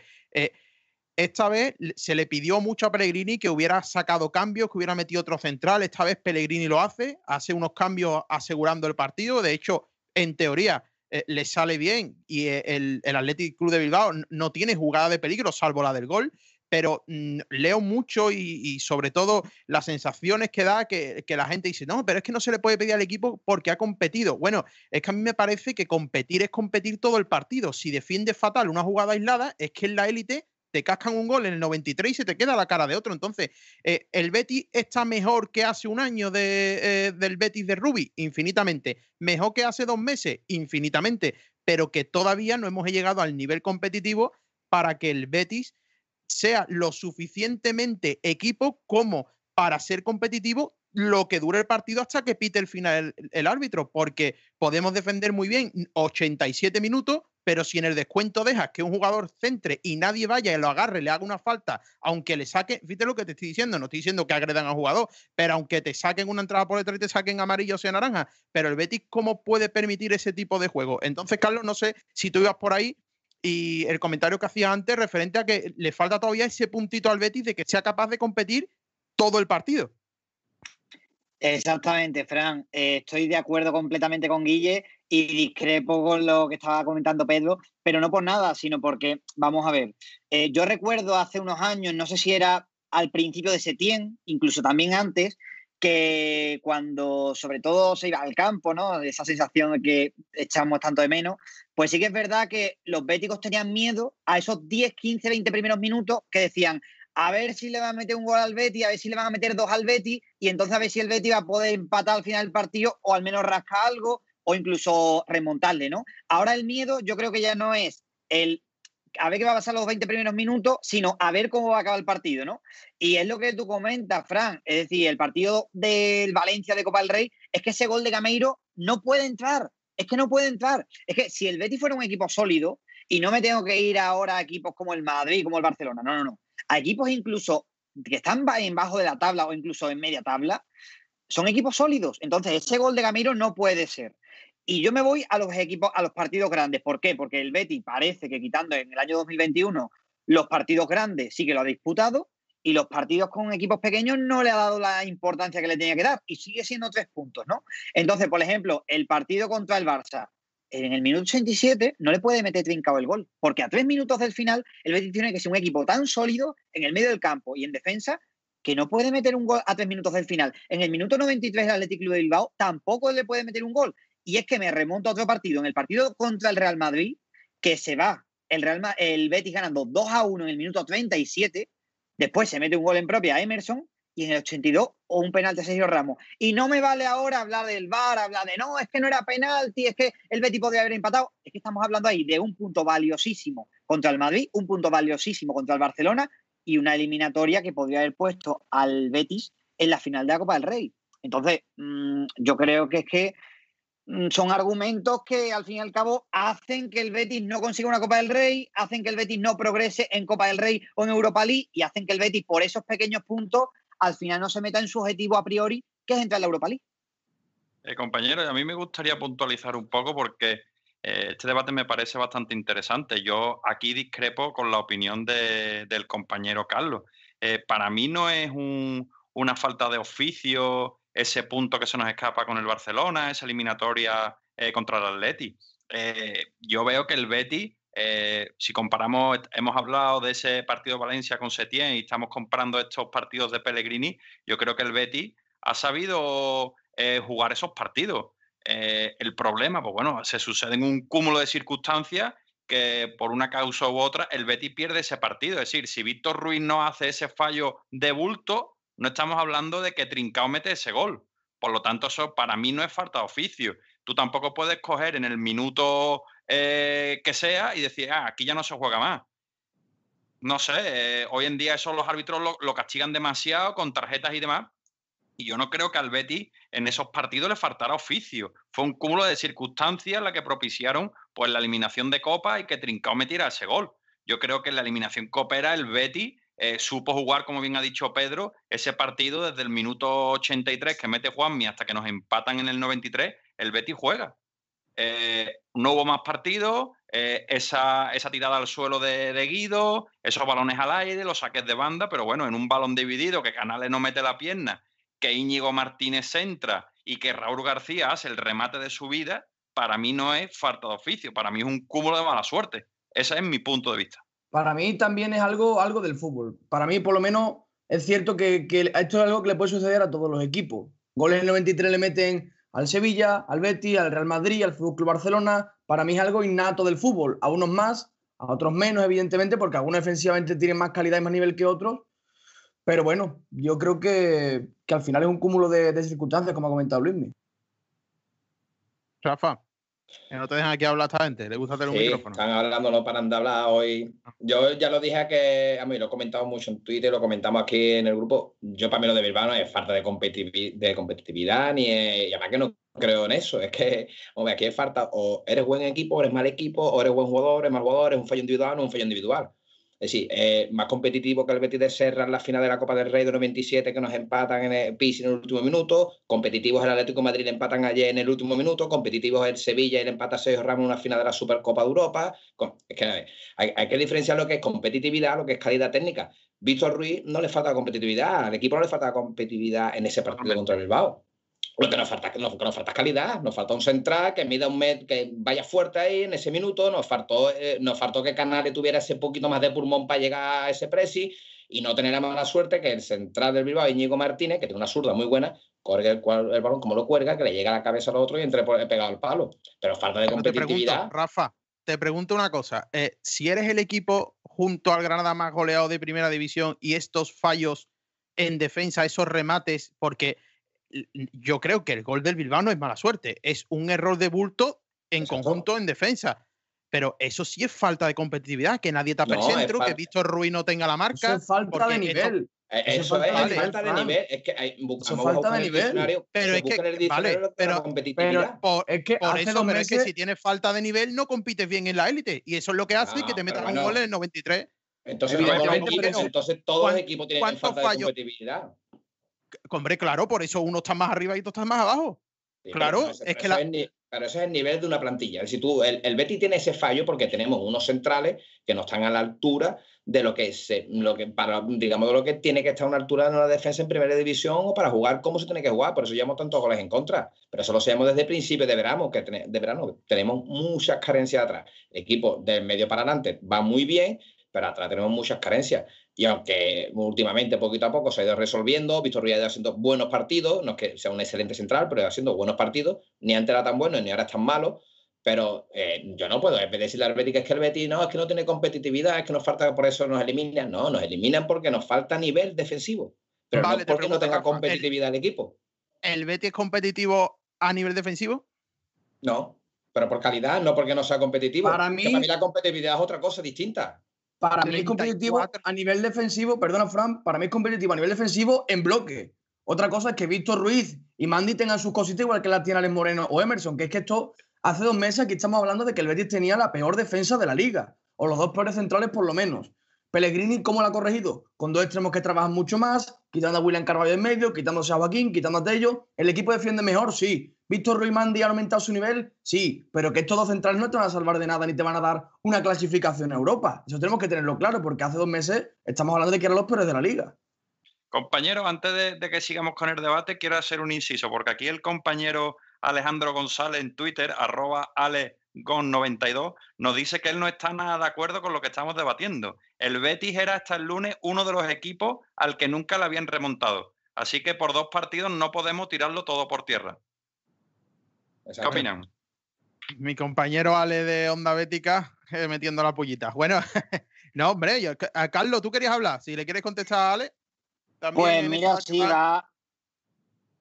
esta vez se le pidió mucho a Pellegrini que hubiera sacado cambios, que hubiera metido otro central. Esta vez Pellegrini lo hace, hace unos cambios asegurando el partido. De hecho, en teoría, eh, le sale bien y eh, el, el, Athletic Club de Bilbao no tiene jugada de peligro, salvo la del gol. Pero mm, leo mucho y, sobre todo las sensaciones que da que, que, la gente dice, no, pero es que no se le puede pedir al equipo porque ha competido. Bueno, es que a mí me parece que competir es competir todo el partido. Si defiende fatal una jugada aislada, es que en la élite te cascan un gol en el 93 y se te queda la cara de otro. Entonces, eh, ¿el Betis está mejor que hace un año de, eh, del Betis de Rubi? Infinitamente. ¿Mejor que hace dos meses? Infinitamente. Pero que todavía no hemos llegado al nivel competitivo para que el Betis sea lo suficientemente equipo como para ser competitivo lo que dure el partido hasta que pite el final el árbitro, porque podemos defender muy bien 87 minutos, pero si en el descuento dejas que un jugador centre y nadie vaya y lo agarre, le haga una falta, aunque le saque, fíjate lo que te estoy diciendo, no estoy diciendo que agredan al jugador, pero aunque te saquen una entrada por detrás y te saquen amarillo o sea naranja, pero el Betis, ¿cómo puede permitir ese tipo de juego? Entonces, Carlos, no sé si tú ibas por ahí y el comentario que hacía antes referente a que le falta todavía ese puntito al Betis de que sea capaz de competir todo el partido. Exactamente, Fran. Eh, estoy de acuerdo completamente con Guille y discrepo con lo que estaba comentando Pedro, pero no por nada, sino porque, vamos a ver, eh, yo recuerdo hace unos años, no sé si era al principio de Setién, incluso también antes, que cuando sobre todo se iba al campo, ¿no? Esa sensación de que echamos tanto de menos, pues sí que es verdad que los béticos tenían miedo a esos 10, 15, 20 primeros minutos que decían, a ver si le van a meter un gol al Betty, a ver si le van a meter dos al Betty, y entonces a ver si el Betty va a poder empatar al final del partido o al menos rascar algo o incluso remontarle, ¿no? Ahora el miedo yo creo que ya no es el a ver qué va a pasar los 20 primeros minutos, sino a ver cómo va a acabar el partido, ¿no? Y es lo que tú comentas, Fran, es decir, el partido del Valencia de Copa del Rey, es que ese gol de Gameiro no puede entrar, es que no puede entrar. Es que si el Betty fuera un equipo sólido, y no me tengo que ir ahora a equipos como el Madrid, como el Barcelona, no, no, no a equipos incluso que están en bajo de la tabla o incluso en media tabla, son equipos sólidos. Entonces, ese gol de Gamiro no puede ser. Y yo me voy a los equipos, a los partidos grandes. ¿Por qué? Porque el Betty parece que quitando en el año 2021 los partidos grandes sí que lo ha disputado y los partidos con equipos pequeños no le ha dado la importancia que le tenía que dar y sigue siendo tres puntos, ¿no? Entonces, por ejemplo, el partido contra el Barça, en el minuto 87 no le puede meter trincado el gol, porque a tres minutos del final el Betis tiene que ser un equipo tan sólido en el medio del campo y en defensa que no puede meter un gol a tres minutos del final. En el minuto 93 el Atlético de Bilbao tampoco le puede meter un gol. Y es que me remonto a otro partido, en el partido contra el Real Madrid, que se va el, Real el Betis ganando 2 a 1 en el minuto 37, después se mete un gol en propia a Emerson y en el 82 o un penalti a Sergio Ramos. Y no me vale ahora hablar del VAR, hablar de no, es que no era penalti, es que el Betis podría haber empatado. Es que estamos hablando ahí de un punto valiosísimo contra el Madrid, un punto valiosísimo contra el Barcelona y una eliminatoria que podría haber puesto al Betis en la final de la Copa del Rey. Entonces, mm, yo creo que es que son argumentos que al fin y al cabo hacen que el Betis no consiga una Copa del Rey, hacen que el Betis no progrese en Copa del Rey o en Europa League y hacen que el Betis por esos pequeños puntos al final no se meta en su objetivo a priori, que es entrar en la Europa League. Eh, compañero, a mí me gustaría puntualizar un poco porque eh, este debate me parece bastante interesante. Yo aquí discrepo con la opinión del compañero Carlos. Eh, para mí no es una falta de oficio ese punto que se nos escapa con el Barcelona, esa eliminatoria contra el Atleti. yo veo que el Betis eh, si comparamos, hemos hablado de ese partido de Valencia con Setién y estamos comparando estos partidos de Pellegrini, yo creo que el Betis ha sabido eh, jugar esos partidos. Eh, el problema, pues bueno, se sucede en un cúmulo de circunstancias que por una causa u otra el Betis pierde ese partido. Es decir, si Víctor Ruiz no hace ese fallo de bulto, no estamos hablando de que Trincao mete ese gol. Por lo tanto, eso para mí no es falta de oficio. Tú tampoco puedes coger en el minuto eh, que sea y decir, ah, aquí ya no se juega más. No sé, eh, hoy en día eso los árbitros lo, castigan demasiado con tarjetas y demás. Y yo no creo que al Betis en esos partidos le faltara oficio. Fue un cúmulo de circunstancias la que propiciaron pues, la eliminación de Copa y que Trincao metiera ese gol. Yo creo que en la eliminación copera el Betis eh, supo jugar, como bien ha dicho Pedro, ese partido desde el minuto 83 que mete Juanmi hasta que nos empatan en el 93, el Betis juega. Eh, no hubo más partidos, eh, esa, tirada al suelo de, Guido, esos balones al aire, los saques de banda, pero bueno, en un balón dividido que Canales no mete la pierna, que Íñigo Martínez entra y que Raúl García hace el remate de su vida, para mí no es falta de oficio, para mí es un cúmulo de mala suerte. Ese es mi punto de vista. Para mí también es algo, algo del fútbol. Para mí, por lo menos, es cierto que, que esto es algo que le puede suceder a todos los equipos. Goles en el 93 le meten al Sevilla, al Betis, al Real Madrid, al Fútbol Barcelona. Para mí es algo innato del fútbol. A unos más, a otros menos, evidentemente, porque algunos defensivamente tienen más calidad y más nivel que otros. Pero bueno, yo creo que, al final es un cúmulo de, circunstancias, como ha comentado Luismi. Rafa. Que no te dejan aquí hablar esta gente, le gusta tener un micrófono. Están hablando, no paran de hablar hoy. Yo ya lo dije que, a mí lo he comentado mucho en Twitter, lo comentamos aquí en el grupo. Yo para mí lo de Bilbao no es falta de, competitividad, ni y además que no creo en eso. Es que, hombre, aquí falta o eres buen equipo, o eres mal equipo, o eres buen jugador, eres mal jugador, eres un fallo individual, no un fallo individual. Es decir, eh, más competitivo que el Betis de Serra en la final de la Copa del Rey de 97 que nos empatan en el PIS en el último minuto, competitivos el Atlético de Madrid le empatan ayer en el último minuto, competitivos el Sevilla y le empata Sergio Ramos en una final de la Supercopa de Europa. Es que hay, hay, que diferenciar lo que es competitividad, lo que es calidad técnica. Víctor Ruiz no le falta competitividad, al equipo no le falta competitividad en ese partido contra el Bilbao. Lo que nos falta, nos, nos falta calidad, nos falta un central que mida un metro, que vaya fuerte ahí en ese minuto, nos faltó, eh, nos faltó que Canales tuviera ese poquito más de pulmón para llegar a ese presi y no tener la mala suerte que el central del Bilbao, Íñigo Martínez, que tiene una zurda muy buena, corre el, el, balón como lo cuelga, que le llega a la cabeza al otro y entre pegado al palo. Pero falta de competitividad. Te pregunto, Rafa, te pregunto una cosa. Eh, si eres el equipo junto al Granada más goleado de primera división y estos fallos en defensa, esos remates, porque yo creo que el gol del Bilbao no es mala suerte, es un error de bulto en conjunto en defensa. Pero eso sí es falta de competitividad, que nadie tape no, el centro, que Víctor Ruiz no tenga la marca. Eso es falta de nivel. Eh, eso, eso es falta, falta de nivel. Es que hay, eso falta de nivel. Pero es que, vale, pero, pero por, es que por eso, pero es que si tienes falta de nivel, no compites bien en la élite. Y eso es lo que hace que te metan bueno, un gol en el 93. Entonces, entonces todos los equipos tienen falta de competitividad. Hombre, claro, por eso uno está más arriba y otro está más abajo. Sí, claro, pero, es que la... Es, pero ese es el nivel de una plantilla. Si tú, el, el Betty tiene ese fallo porque tenemos unos centrales que no están a la altura de lo que se, lo que para, digamos, de lo que tiene que estar a una altura de una defensa en primera división o para jugar como se tiene que jugar. Por eso llevamos tantos goles en contra. Pero eso lo sabemos desde el principio de verano, que de verano tenemos muchas carencias atrás. El equipo del medio para adelante va muy bien, pero atrás tenemos muchas carencias. Y aunque últimamente, poquito a poco, se ha ido resolviendo, Víctor Ruiz ha ido haciendo buenos partidos, no es que sea un excelente central, pero ha haciendo buenos partidos, ni antes era tan bueno, ni ahora es tan malo, pero eh, yo no puedo, decirle al Betis que es que el Betis no, es que no tiene competitividad, es que nos falta, por eso nos eliminan, no, nos eliminan porque nos falta nivel defensivo, pero vale, no porque no tenga competitividad el, el equipo. ¿El Betis es competitivo a nivel defensivo? No, pero por calidad, no porque no sea competitivo. Para mí, para mí la competitividad es otra cosa distinta. Para mí es competitivo a nivel defensivo, perdona Fran, para mí es competitivo a nivel defensivo en bloque. Otra cosa es que Víctor Ruiz y Mandy tengan sus cositas igual que las tiene Alex Moreno o Emerson, que es que esto hace dos meses aquí estamos hablando de que el Betis tenía la peor defensa de la liga, o los dos peores centrales por lo menos. Pellegrini, ¿cómo lo ha corregido? Con dos extremos que trabajan mucho más, quitando a William Carvalho en medio, quitándose a Joaquín, quitando a Tello. ¿El equipo defiende mejor? Sí. ¿Víctor Ruiz Mandy ha aumentado su nivel? Sí. Pero que estos dos centrales no te van a salvar de nada ni te van a dar una clasificación a Europa. Eso tenemos que tenerlo claro, porque hace dos meses estamos hablando de que eran los peores de la liga. Compañero, antes de, de que sigamos con el debate, quiero hacer un inciso, porque aquí el compañero Alejandro González en Twitter, arroba Ale Gon92 nos dice que él no está nada de acuerdo con lo que estamos debatiendo. El Betis era hasta el lunes uno de los equipos al que nunca le habían remontado. Así que por dos partidos no podemos tirarlo todo por tierra. ¿Qué opinan? Mi compañero Ale de Onda Bética eh, metiendo la pollita. Bueno, no, hombre, yo, a Carlos, ¿tú querías hablar? Si le quieres contestar a Ale. Pues mira, sí, va,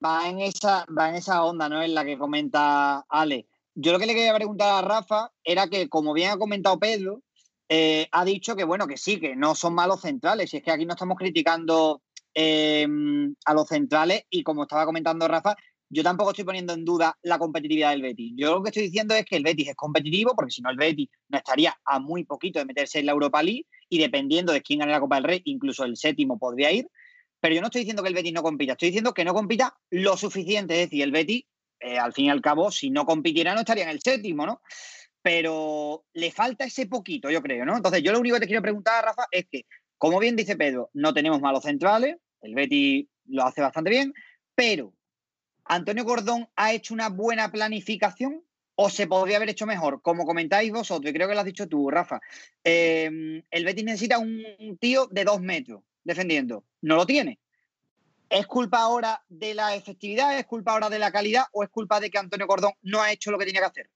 va, en esa, va en esa onda, ¿no? En la que comenta Ale yo lo que le quería preguntar a Rafa era que, como bien ha comentado Pedro, eh, ha dicho que, bueno, que sí, que no son malos centrales. Y es que aquí no estamos criticando eh, a los centrales y, como estaba comentando Rafa, yo tampoco estoy poniendo en duda la competitividad del Betis. Yo lo que estoy diciendo es que el Betis es competitivo, porque si no, el Betis no estaría a muy poquito de meterse en la Europa League y dependiendo de quién gane la Copa del Rey, incluso el séptimo podría ir. Pero yo no estoy diciendo que el Betis no compita, estoy diciendo que no compita lo suficiente. Es decir, el Betis eh, al fin y al cabo, si no compitiera, no estaría en el séptimo, ¿no? Pero le falta ese poquito, yo creo, ¿no? Entonces, yo lo único que te quiero preguntar, Rafa, es que, como bien dice Pedro, no tenemos malos centrales, el Betty lo hace bastante bien, pero ¿Antonio Gordón ha hecho una buena planificación o se podría haber hecho mejor? Como comentáis vosotros, y creo que lo has dicho tú, Rafa, eh, el Betis necesita un tío de dos metros defendiendo. No lo tiene. ¿Es culpa ahora de la efectividad, es culpa ahora de la calidad o es culpa de que Antonio Cordón no ha hecho lo que tenía que hacer?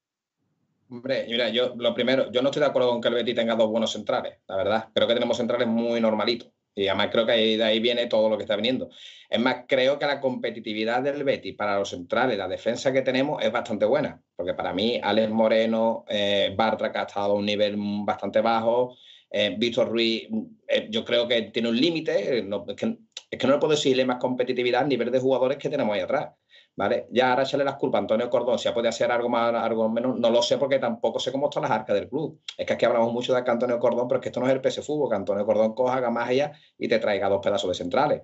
Hombre, mira, yo lo primero, yo no estoy de acuerdo con que el Betis tenga dos buenos centrales, la verdad. Creo que tenemos centrales muy normalitos. Y además creo que de ahí viene todo lo que está viniendo. Es más, creo que la competitividad del Betis para los centrales, la defensa que tenemos es bastante buena. Porque para mí, Alex Moreno, eh, Bartra, que ha estado a un nivel bastante bajo, eh, Víctor Ruiz, eh, yo creo que tiene un límite. No, es, que, que, no le puedo decirle más competitividad a nivel de jugadores que tenemos ahí atrás. ¿Vale? Ya ahora echarle las culpas a Antonio Cordón, si ha podido hacer algo más, algo menos, no lo sé porque tampoco sé cómo están las arcas del club. Es que aquí hablamos mucho de Antonio Cordón, pero es que esto no es el PS Fútbol, que Antonio Cordón coja, haga magia y te traiga dos pedazos de centrales.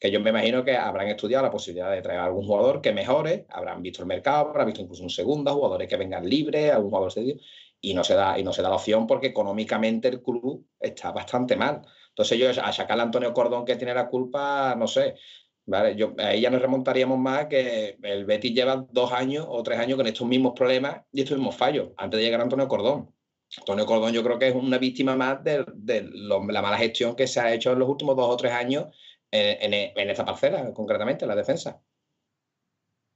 Que yo me imagino que habrán estudiado la posibilidad de traer a algún jugador que mejore, habrán visto el mercado, habrán visto incluso un segundo, jugadores que vengan libres, algún jugador cedido, y no se da, y no se da la opción porque económicamente el club está bastante mal. Entonces yo a sacar a Antonio Cordón que tiene la culpa, no sé, ¿vale? Yo, ahí ya nos remontaríamos más que el Betis lleva dos años o tres años con estos mismos problemas y estos mismos fallos, antes de llegar a Antonio Cordón. Antonio Cordón yo creo que es una víctima más de, la mala gestión que se ha hecho en los últimos dos o tres años en, en, esta parcela, concretamente, en la defensa.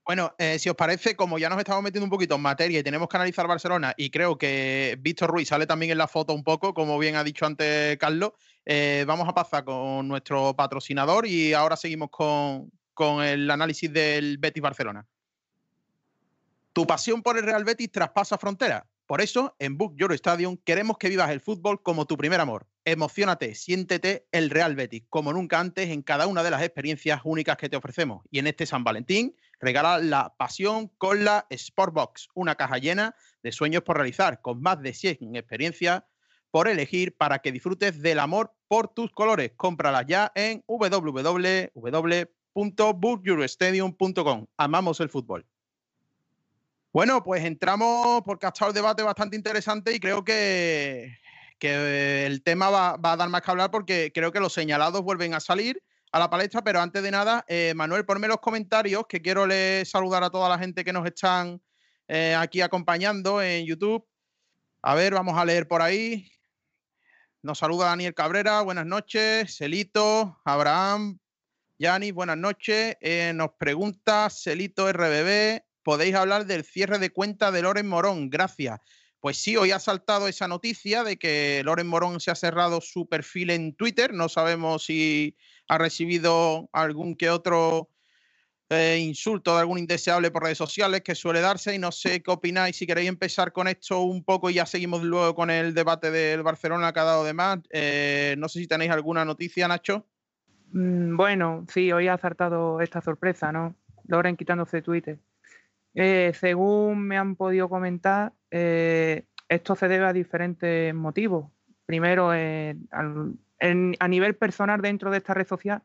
Bueno, eh, si os parece, como ya nos estamos metiendo un poquito en materia y tenemos que analizar Barcelona, y creo que Víctor Ruiz sale también en la foto un poco, como bien ha dicho antes Carlos, eh, vamos a pasar con nuestro patrocinador y ahora seguimos con, el análisis del Betis Barcelona. Tu pasión por el Real Betis traspasa fronteras. Por eso, en Book Your Stadium queremos que vivas el fútbol como tu primer amor. Emocionate, siéntete el Real Betis como nunca antes en cada una de las experiencias únicas que te ofrecemos. Y en este San Valentín, regala la pasión con la Sportbox, una caja llena de sueños por realizar, con más de 100 experiencias por elegir para que disfrutes del amor por tus colores. Cómprala ya en www.bookyourstadium.com. Amamos el fútbol. Bueno, pues entramos porque ha estado el debate bastante interesante y creo que, que el tema va, a dar más que hablar porque creo que los señalados vuelven a salir a la palestra, pero antes de nada, eh, Manuel, ponme los comentarios que quiero le saludar a toda la gente que nos están eh, aquí acompañando en YouTube. A ver, vamos a leer por ahí. Nos saluda Daniel Cabrera, buenas noches. Celito, Abraham, Yanis, buenas noches. Eh, nos pregunta Celito RBB, ¿podéis hablar del cierre de cuenta de Loren Morón? Gracias. Pues sí, hoy ha saltado esa noticia de que Loren Morón se ha cerrado su perfil en Twitter. No sabemos si ha recibido algún que otro eh, insulto de algún indeseable por redes sociales que suele darse y no sé qué opináis. Si queréis empezar con esto un poco y ya seguimos luego con el debate del Barcelona que ha dado de más. Eh, no sé si tenéis alguna noticia, Nacho. Mm, bueno, sí, hoy ha acertado esta sorpresa, ¿no? Loren quitándose Twitter. Eh, según me han podido comentar, esto se debe a diferentes motivos. Primero, a nivel personal dentro de esta red social,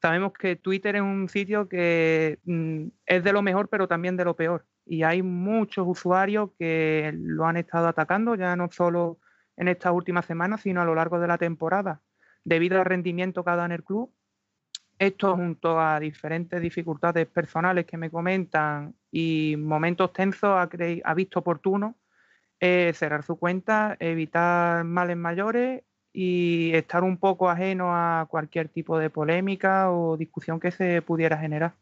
sabemos que Twitter es un sitio que mm, es de lo mejor, pero también de lo peor. Y hay muchos usuarios que lo han estado atacando, ya no solo en estas últimas semanas, sino a lo largo de la temporada, debido al rendimiento que ha dado en el club. Esto junto a diferentes dificultades personales que me comentan y momentos tensos ha, ha visto oportuno eh, cerrar su cuenta, evitar males mayores y estar un poco ajeno a cualquier tipo de polémica o discusión que se pudiera generar.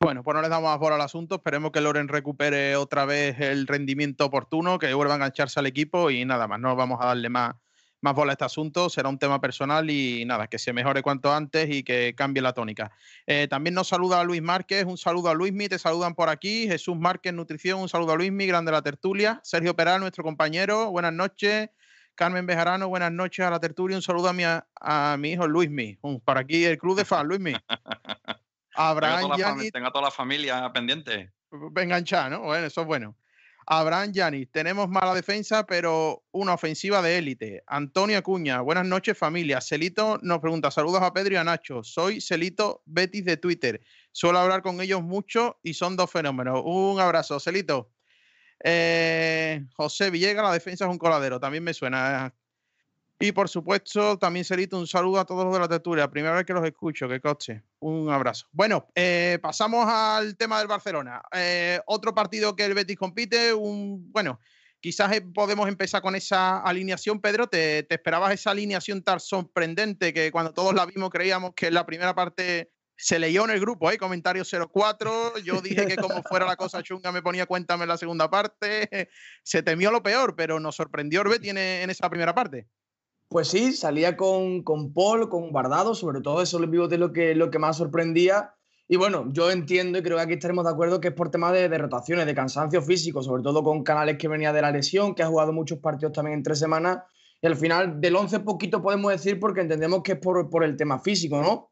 Bueno, pues no le damos más bola al asunto. Esperemos que Loren recupere otra vez el rendimiento oportuno, que vuelva a engancharse al equipo y nada más. No vamos a darle más, más bola a este asunto. Será un tema personal y nada, que se mejore cuanto antes y que cambie la tónica. Eh, también nos saluda Luis Márquez. Un saludo a Luismi. Te saludan por aquí. Jesús Márquez, Nutrición. Un saludo a Luismi, grande la tertulia. Sergio Peral, nuestro compañero. Buenas noches. Carmen Bejarano, buenas noches a la tertulia. Un saludo a mi, a, mi hijo Luismi. Para aquí el club de fans, Luismi. Abraham Yanis. Tenga toda la familia pendiente. Enganchada, ¿no? Bueno, eso es bueno. Abraham Yanis, tenemos mala defensa, pero una ofensiva de élite. Antonio Acuña, buenas noches familia. Celito nos pregunta, saludos a Pedro y a Nacho. Soy Celito Betis de Twitter. Suelo hablar con ellos mucho y son dos fenómenos. Un abrazo, Celito. Eh, José Villegas, la defensa es un coladero, también me suena. Y por supuesto, también Celito, un saludo a todos los de la tertulia. Primera vez que los escucho, que coche. Un abrazo. Bueno, eh, pasamos al tema del Barcelona. Eh, otro partido que el Betis compite, bueno, quizás podemos empezar con esa alineación, Pedro. ¿Te, ¿Te, esperabas esa alineación tan sorprendente que cuando todos la vimos creíamos que en la primera parte se leyó en el grupo, ¿eh? Comentario 04. Yo dije que como fuera la cosa chunga me ponía cuéntame en la segunda parte. Se temió lo peor, pero nos sorprendió Orbe en esa primera parte. Pues sí, salía con, con Paul, con Guardado, sobre todo eso les vivo de lo que, lo que más sorprendía. Y bueno, yo entiendo y creo que aquí estaremos de acuerdo que es por tema de, de, rotaciones, de cansancio físico, sobre todo con Canales que venía de la lesión, que ha jugado muchos partidos también en tres semanas. Y al final del 11 poquito podemos decir porque entendemos que es por, por el tema físico, ¿no?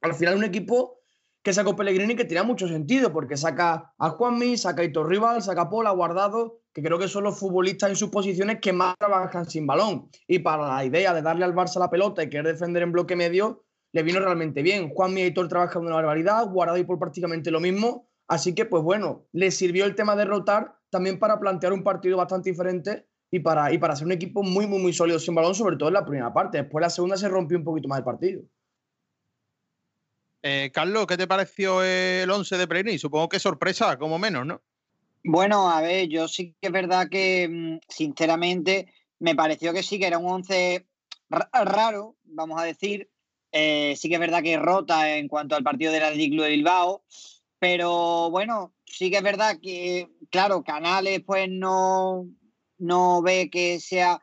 Al final un equipo que sacó Pellegrini que tenía mucho sentido, porque saca a Juanmi, saca a Hitor Rival, saca a Pola, Guardado, que creo que son los futbolistas en sus posiciones que más trabajan sin balón. Y para la idea de darle al Barça la pelota y querer defender en bloque medio, le vino realmente bien. Juanmi y Hitor trabajan una barbaridad, Guardado y por prácticamente lo mismo. Así que, pues bueno, le sirvió el tema de rotar también para plantear un partido bastante diferente y para, y para ser un equipo muy, muy, muy sólido sin balón, sobre todo en la primera parte. Después la segunda se rompió un poquito más el partido. Eh, Carlos, ¿qué te pareció el 11 de Pellegrini? Supongo que sorpresa, como menos, ¿no? Bueno, a ver, yo sí que es verdad que, mm, sinceramente, me pareció que sí que era un 11 raro, vamos a decir. Eh, sí que es verdad que rota en cuanto al partido del Athletic de Bilbao, pero bueno, sí que es verdad que, claro, Canales pues no, no ve que sea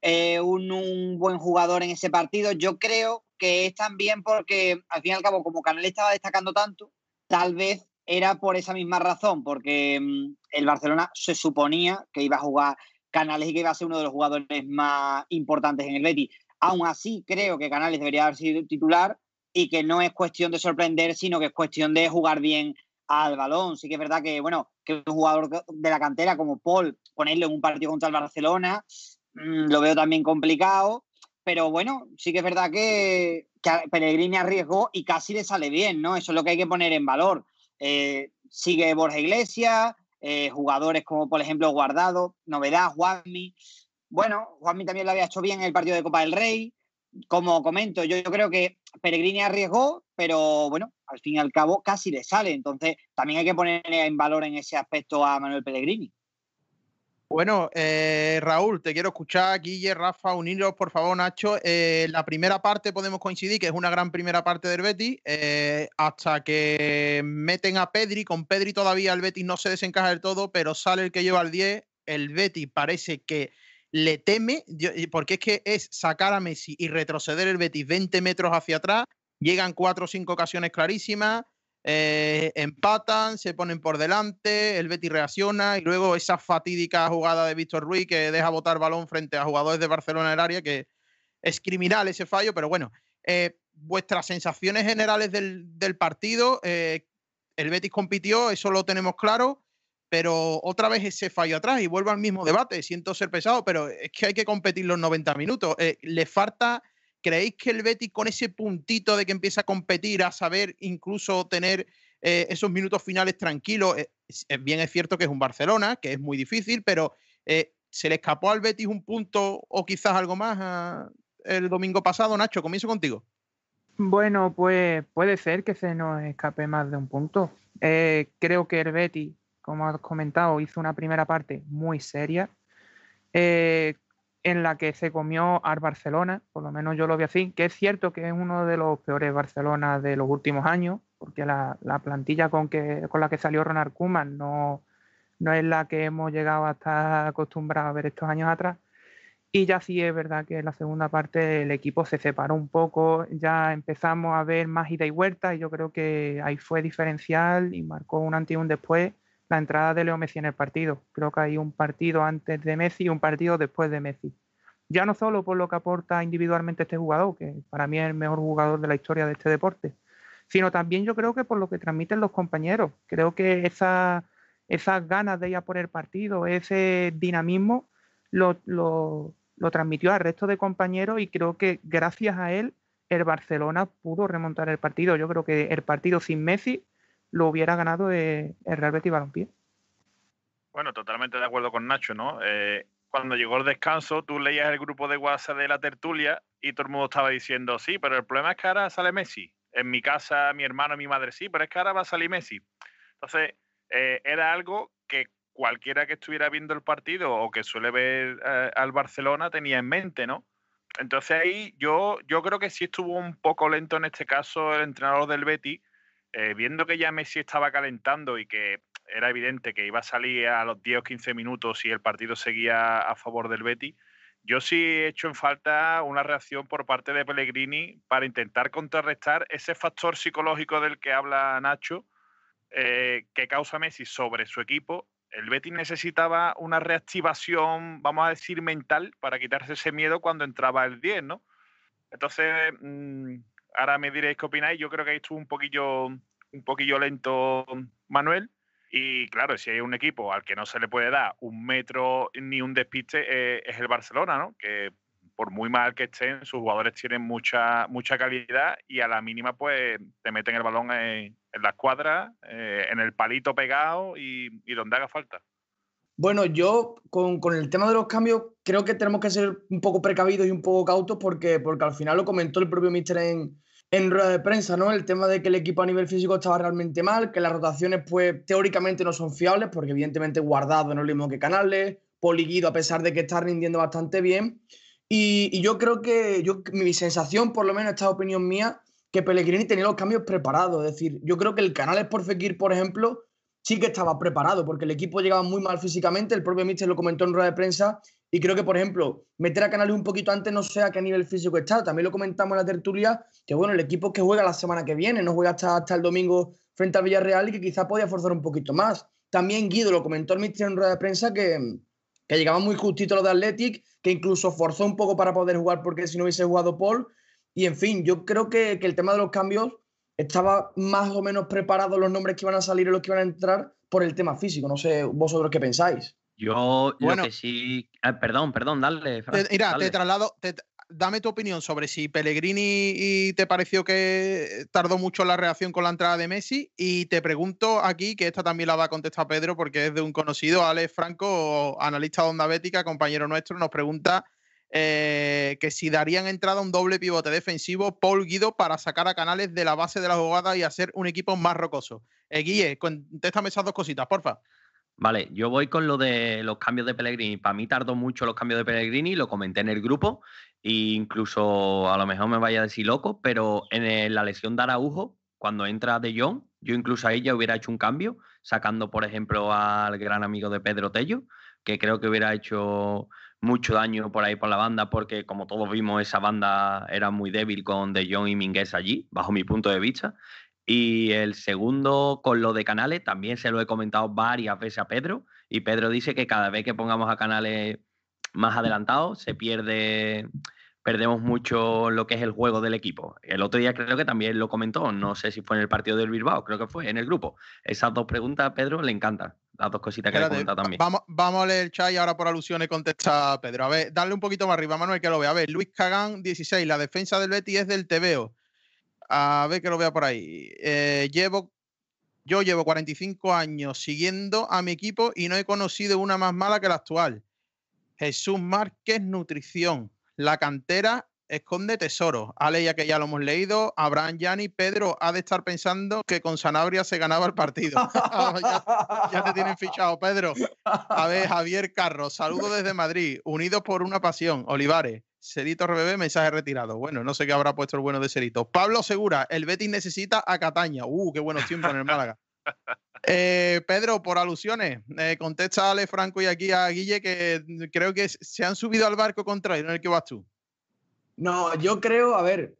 eh, un, un, buen jugador en ese partido. Yo creo que es también porque, al fin y al cabo, como Canales estaba destacando tanto, tal vez era por esa misma razón, porque mm, el Barcelona se suponía que iba a jugar Canales y que iba a ser uno de los jugadores más importantes en el Betis. Aún así, creo que Canales debería haber sido titular y que no es cuestión de sorprender, sino que es cuestión de jugar bien al balón. Sí que es verdad que, bueno, que un jugador de la cantera como Paul, ponerlo en un partido contra el Barcelona, mm, lo veo también complicado. Pero bueno, sí que es verdad que, Pellegrini arriesgó y casi le sale bien, ¿no? Eso es lo que hay que poner en valor. Eh, sigue Borja Iglesias, eh, jugadores como por ejemplo Guardado, Novedad, Juanmi. Bueno, Juanmi también lo había hecho bien en el partido de Copa del Rey. Como comento, yo, yo creo que Pellegrini arriesgó, pero bueno, al fin y al cabo casi le sale. Entonces también hay que poner en valor en ese aspecto a Manuel Pellegrini. Bueno, eh, Raúl, te quiero escuchar, Guille, Rafa, uniros, por favor, Nacho. Eh, la primera parte podemos coincidir, que es una gran primera parte del Betis, eh, hasta que meten a Pedri. Con Pedri todavía el Betis no se desencaja del todo, pero sale el que lleva el 10. El Betis parece que le teme, porque es que es sacar a Messi y retroceder el Betis 20 metros hacia atrás. Llegan cuatro o cinco ocasiones clarísimas. Eh, empatan, se ponen por delante, el Betis reacciona y luego esa fatídica jugada de Víctor Ruiz que deja botar balón frente a jugadores de Barcelona en el área, que es criminal ese fallo, pero bueno, eh, vuestras sensaciones generales del, partido, eh, el Betis compitió, eso lo tenemos claro, pero otra vez ese fallo atrás y vuelvo al mismo debate, siento ser pesado, pero es que hay que competir los 90 minutos, le falta ¿Creéis que el Betis con ese puntito de que empieza a competir, a saber incluso tener eh, esos minutos finales tranquilos, eh, bien es cierto que es un Barcelona, que es muy difícil, pero eh, ¿se le escapó al Betis un punto o quizás algo más ah, el domingo pasado? Nacho, comienzo contigo. Bueno, pues puede ser que se nos escape más de un punto. creo que el Betis, como has comentado, hizo una primera parte muy seria en la que se comió al Barcelona, por lo menos yo lo vi así, que es cierto que es uno de los peores Barcelona de los últimos años, porque la, plantilla con, que, con la que salió Ronald Koeman no, no es la que hemos llegado a estar acostumbrados a ver estos años atrás. Y ya sí es verdad que en la segunda parte el equipo se separó un poco, ya empezamos a ver más ida y vuelta y yo creo que ahí fue diferencial y marcó un antes y un después la entrada de Leo Messi en el partido. Creo que hay un partido antes de Messi y un partido después de Messi. Ya no solo por lo que aporta individualmente este jugador, que para mí es el mejor jugador de la historia de este deporte, sino también yo creo que por lo que transmiten los compañeros. Creo que esa, esas ganas de ir a por el partido, ese dinamismo, lo, lo, lo transmitió al resto de compañeros y creo que gracias a él el Barcelona pudo remontar el partido. Yo creo que el partido sin Messi lo hubiera ganado el Real Betis Balompié. Bueno, totalmente de acuerdo con Nacho, ¿no? Eh, cuando llegó el descanso, tú leías el grupo de WhatsApp de la tertulia y todo el mundo estaba diciendo, sí, pero el problema es que ahora sale Messi. En mi casa, mi hermano, mi madre, sí, pero es que ahora va a salir Messi. Entonces, eh, era algo que cualquiera que estuviera viendo el partido o que suele ver eh, al Barcelona tenía en mente, ¿no? Entonces ahí yo, yo creo que sí estuvo un poco lento en este caso el entrenador del Betis, eh, viendo que ya Messi estaba calentando y que era evidente que iba a salir a los 10 o 15 minutos y el partido seguía a favor del Betty, yo sí he hecho en falta una reacción por parte de Pellegrini para intentar contrarrestar ese factor psicológico del que habla Nacho, eh, que causa Messi sobre su equipo. El Betis necesitaba una reactivación, vamos a decir, mental para quitarse ese miedo cuando entraba el 10, ¿no? Entonces, mm, ahora me diréis qué opináis. Yo creo que ahí estuvo un poquillo un poquillo lento Manuel. Y claro, si hay un equipo al que no se le puede dar un metro ni un despiste, eh, es el Barcelona, ¿no? Que por muy mal que estén, sus jugadores tienen mucha, mucha calidad y a la mínima, pues te meten el balón en, la escuadra, eh, en el palito pegado y, donde haga falta. Bueno, yo con, el tema de los cambios creo que tenemos que ser un poco precavidos y un poco cautos porque, porque al final lo comentó el propio Mister en, en rueda de prensa, ¿no? El tema de que el equipo a nivel físico estaba realmente mal, que las rotaciones, pues, teóricamente no son fiables, porque evidentemente Guardado no es lo mismo que Canales, Poliguido, a pesar de que está rindiendo bastante bien. Y, yo creo que, yo, mi sensación, por lo menos esta opinión mía, que Pellegrini tenía los cambios preparados. Es decir, yo creo que el Canales por Fekir, por ejemplo, sí que estaba preparado, porque el equipo llegaba muy mal físicamente, el propio Mister lo comentó en rueda de prensa, y creo que, por ejemplo, meter a Canales un poquito antes no sé a qué nivel físico está. También lo comentamos en la tertulia, que bueno, el equipo que juega la semana que viene, no juega hasta, hasta el domingo frente al Villarreal y que quizá podía forzar un poquito más. También Guido lo comentó el en rueda de prensa que, que llegaba muy justito lo de Athletic, que incluso forzó un poco para poder jugar porque si no hubiese jugado Paul. Y en fin, yo creo que, que el tema de los cambios estaba más o menos preparado los nombres que iban a salir y los que iban a entrar por el tema físico. No sé vosotros qué pensáis. Yo lo que sí. Ah, perdón, perdón, dale. mira, te traslado. dame tu opinión sobre si Pellegrini te pareció que tardó mucho la reacción con la entrada de Messi. Y te pregunto aquí, que esta también la va a contestar Pedro, porque es de un conocido, Alex Franco, analista de Onda Bética, compañero nuestro, nos pregunta eh, que si darían entrada un doble pivote defensivo, Paul Guido, para sacar a Canales de la base de la jugada y hacer un equipo más rocoso. Eh, Guille, contéstame esas dos cositas, porfa. Vale, yo voy con lo de los cambios de Pellegrini. Para mí tardó mucho los cambios de Pellegrini, lo comenté en el grupo, e incluso a lo mejor me vaya a decir loco, pero en la lesión de Araujo, cuando entra De Jong, yo incluso ahí ya hubiera hecho un cambio, sacando, por ejemplo, al gran amigo de Pedro Tello, que creo que hubiera hecho mucho daño por ahí por la banda, porque como todos vimos, esa banda era muy débil con De Jong y Minguez allí, bajo mi punto de vista. Y el segundo, con lo de Canales, también se lo he comentado varias veces a Pedro. Y Pedro dice que cada vez que pongamos a Canales más adelantados, se pierde, perdemos mucho lo que es el juego del equipo. El otro día creo que también lo comentó, no sé si fue en el partido del Bilbao, creo que fue en el grupo. Esas dos preguntas a Pedro le encantan, las dos cositas que le he también. Vamos, vamos a leer el chat y ahora por alusiones contesta Pedro. A ver, dale un poquito más arriba, Manuel, que lo vea. A ver, Luis Cagán, 16, la defensa del Betty es del TVO. A ver que lo vea por ahí. Eh, llevo, yo llevo 45 años siguiendo a mi equipo y no he conocido una más mala que la actual. Jesús Márquez, Nutrición. La cantera esconde tesoro. Ale, ya que ya lo hemos leído, Abraham Yani, Pedro ha de estar pensando que con Sanabria se ganaba el partido. Ah, ya, te tienen fichado, Pedro. A ver, Javier Carro, saludo desde Madrid, unidos por una pasión. Olivares, Cerito RBB, mensaje retirado. Bueno, no sé qué habrá puesto el bueno de Cerito. Pablo Segura, el Betis necesita a Cataña. Uh, qué buenos tiempos en el Málaga. Eh, Pedro, por alusiones, eh, contesta Ale Franco y aquí a Guille que creo que se han subido al barco contrario en el que vas tú. No, yo creo, a ver,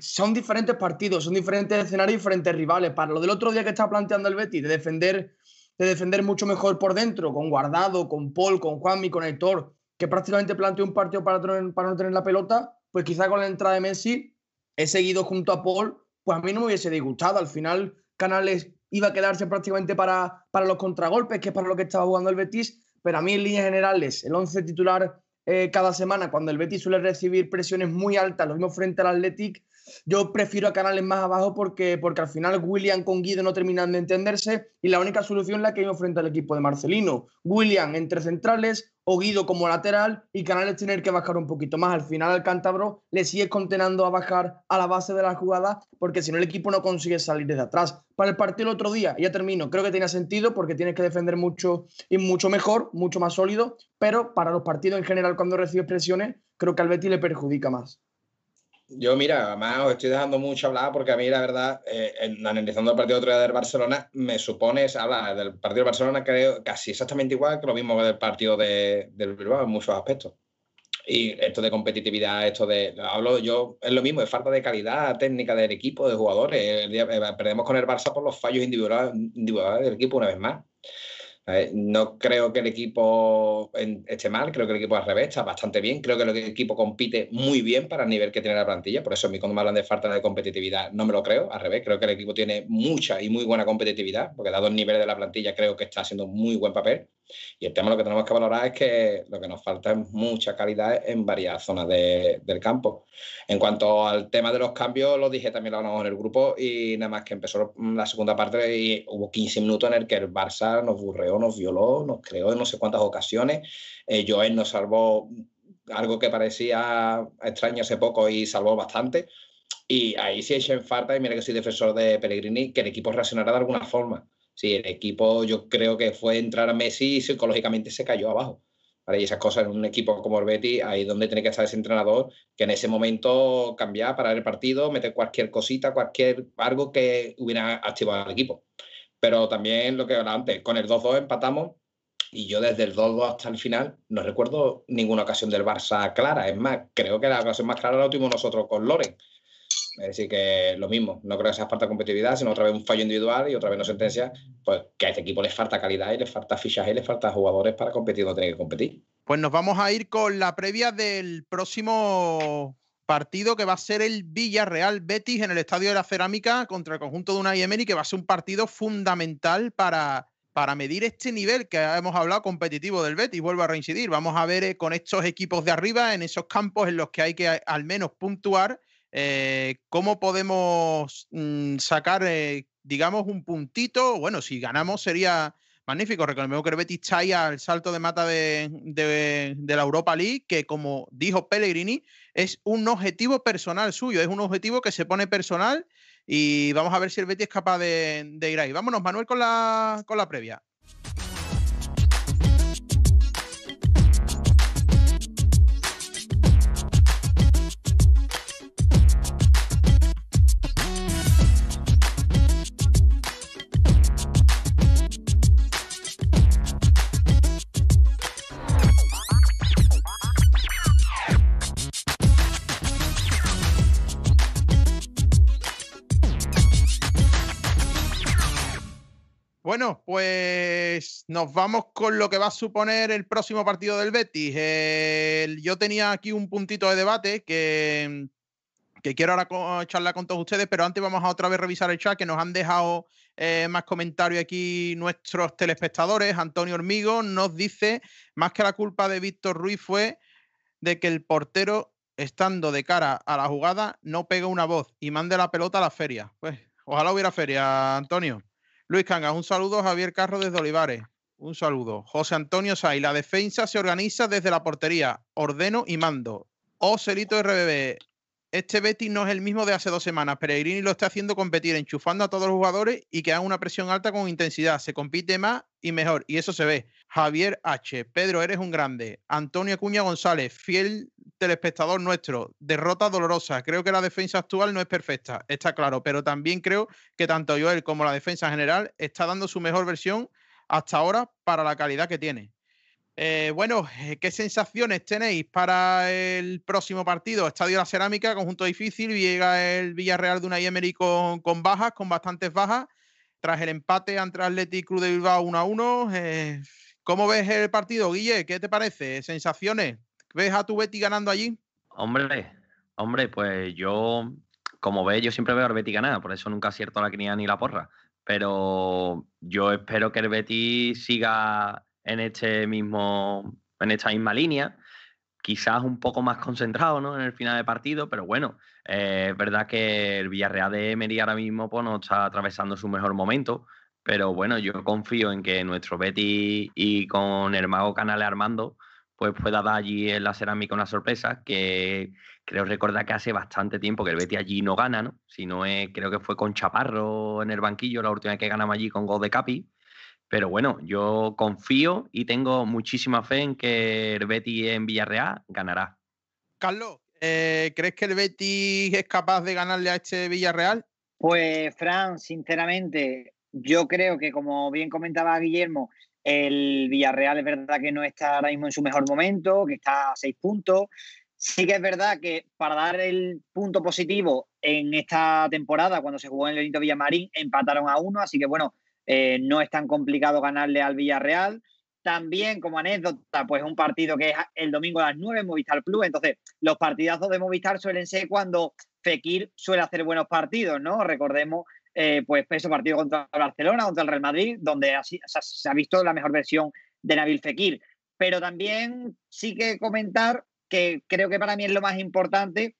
son diferentes partidos, son diferentes escenarios, diferentes rivales. Para lo del otro día que está planteando el Betis, de defender, de defender mucho mejor por dentro, con Guardado, con Paul, con Juanmi, con Héctor, que prácticamente planteó un partido para, para no tener la pelota, pues quizá con la entrada de Messi he seguido junto a Paul, pues a mí no me hubiese disgustado. Al final, Canales iba a quedarse prácticamente para, para los contragolpes, que es para lo que estaba jugando el Betis, pero a mí en líneas generales, el 11 titular eh, cada semana, cuando el Betis suele recibir presiones muy altas, lo mismo frente al Athletic, yo prefiero a Canales más abajo porque, porque al final William con Guido no terminan de entenderse y la única solución es la que hay frente al equipo de Marcelino. William entre centrales, o Guido como lateral y Canales tener que bajar un poquito más. Al final al cántabro le sigue contenando a bajar a la base de la jugada porque si no el equipo no consigue salir desde atrás. Para el partido el otro día, ya termino, creo que tiene sentido porque tienes que defender mucho y mucho mejor, mucho más sólido, pero para los partidos en general cuando recibe presiones, creo que al Betis le perjudica más. Yo, mira, además os estoy dejando mucho hablar porque a mí, la verdad, eh, analizando el partido otro día del Barcelona, me supones hablar del partido del Barcelona, creo casi exactamente igual que lo mismo que del partido de, del Bilbao en muchos aspectos. Y esto de competitividad, esto de. Hablo yo, es lo mismo, es falta de calidad técnica del equipo, de jugadores. Eh, perdemos con el Barça por los fallos individuales, individuales del equipo una vez más. No creo que el equipo esté mal, creo que el equipo al revés está bastante bien, creo que el equipo compite muy bien para el nivel que tiene la plantilla, por eso a mí cuando me hablan de falta de competitividad no me lo creo, al revés, creo que el equipo tiene mucha y muy buena competitividad, porque dado el nivel de la plantilla creo que está haciendo muy buen papel. Y el tema lo que tenemos que valorar es que lo que nos falta es mucha calidad en varias zonas del campo. En cuanto al tema de los cambios, lo dije también lo hablamos en el grupo y nada más que empezó la segunda parte y hubo 15 minutos en el que el Barça nos burreó, nos violó, nos creó en no sé cuántas ocasiones. Eh, Joel nos salvó algo que parecía extraño hace poco y salvó bastante. Y ahí sí eché en falta, y mira que soy defensor de Pellegrini, que el equipo reaccionara de alguna forma Sí, el equipo yo creo que fue entrar a Messi y psicológicamente se cayó abajo. Y esas cosas en un equipo como el Betis, ahí donde tiene que estar ese entrenador, que en ese momento cambiar, parar el partido, meter cualquier cosita, cualquier algo que hubiera activado al equipo. Pero también lo que hablaba antes, con el 2-2 empatamos y yo desde el 2-2 hasta el final no recuerdo ninguna ocasión del Barça clara. Es más, creo que la ocasión más clara la tuvimos nosotros con Loren. Es decir, que lo mismo, no creo que sea falta competitividad, sino otra vez un fallo individual y otra vez no sentencia, pues que a este equipo le falta calidad y le falta fichaje y le falta jugadores para competir donde tiene que competir. Pues nos vamos a ir con la previa del próximo partido que va a ser el Villarreal Betis en el Estadio de la Cerámica contra el conjunto de una Emery, que va a ser un partido fundamental para, para medir este nivel que hemos hablado competitivo del Betis. Vuelvo a reincidir. Vamos a ver eh, con estos equipos de arriba, en esos campos en los que hay que al menos puntuar eh, ¿cómo podemos mm, sacar, eh, digamos, un puntito? Bueno, si ganamos sería magnífico. Recordemos que el Betis está ahí al salto de mata de, la Europa League, que como dijo Pellegrini, es un objetivo personal suyo, es un objetivo que se pone personal y vamos a ver si el Betis es capaz de, de ir ahí. Vámonos, Manuel, con la, con la previa. Bueno, pues nos vamos con lo que va a suponer el próximo partido del Betis. yo tenía aquí un puntito de debate que, que quiero ahora echarla con todos ustedes, pero antes vamos a otra vez revisar el chat que nos han dejado eh, más comentarios aquí nuestros telespectadores. Antonio Hormigo nos dice, más que la culpa de Víctor Ruiz fue de que el portero, estando de cara a la jugada, no pegue una voz y mande la pelota a la feria. Pues ojalá hubiera feria, Antonio. Luis Cangas, un saludo. Javier Carro desde Olivares. Un saludo. José Antonio Say, la defensa se organiza desde la portería. Ordeno y mando. Ocelito RBB. Este Betis no es el mismo de hace dos semanas. Peregrini lo está haciendo competir, enchufando a todos los jugadores y que hagan una presión alta con intensidad. Se compite más y mejor. Y eso se ve. Javier H. Pedro, eres un grande. Antonio Acuña González, fiel telespectador nuestro. Derrota dolorosa. Creo que la defensa actual no es perfecta, está claro. Pero también creo que tanto Joel como la defensa en general está dando su mejor versión hasta ahora para la calidad que tiene. Eh, bueno, eh, ¿qué sensaciones tenéis para el próximo partido? Estadio La Cerámica, conjunto difícil. Llega el Villarreal de una Emery con, con bajas, con bastantes bajas tras el empate ante Athletic Club de Bilbao 1 a 1. Eh, ¿Cómo ves el partido, Guille? ¿Qué te parece? ¿Sensaciones? ¿Ves a tu Betty ganando allí? Hombre, hombre, pues yo, como ves, yo siempre veo al Betty ganar, por eso nunca acierto la quinilla ni la porra. Pero yo espero que el Betty siga en este mismo, en esta misma línea quizás un poco más concentrado ¿no? en el final de partido, pero bueno, eh, es verdad que el Villarreal de Emery ahora mismo pues, está atravesando su mejor momento, pero bueno, yo confío en que nuestro Betty y con el mago Canale Armando pues pueda dar allí en la cerámica una sorpresa que creo recordar que hace bastante tiempo que el Betty allí no gana, ¿no? Si no creo que fue con Chaparro en el banquillo la última vez que ganamos allí con gol de Capi pero bueno, yo confío y tengo muchísima fe en que el Betis en Villarreal ganará. Carlos, eh, ¿crees que el Betis es capaz de ganarle a este Villarreal? Pues, Fran, sinceramente, yo creo que, como bien comentaba Guillermo, el Villarreal es verdad que no está ahora mismo en su mejor momento, que está a seis puntos. Sí que es verdad que para dar el punto positivo en esta temporada, cuando se jugó en el Benito Villamarín, empataron a uno, así que bueno, eh, no es tan complicado ganarle al Villarreal. También, como anécdota, pues un partido que es el domingo a las 9, Movistar Plus. Entonces, los partidazos de Movistar suelen ser cuando Fekir suele hacer buenos partidos, ¿no? Recordemos, eh, pues, ese partido contra Barcelona, contra el Real Madrid, donde así, se ha visto la mejor versión de Nabil Fekir. Pero también sí que comentar que creo que para mí es lo más importante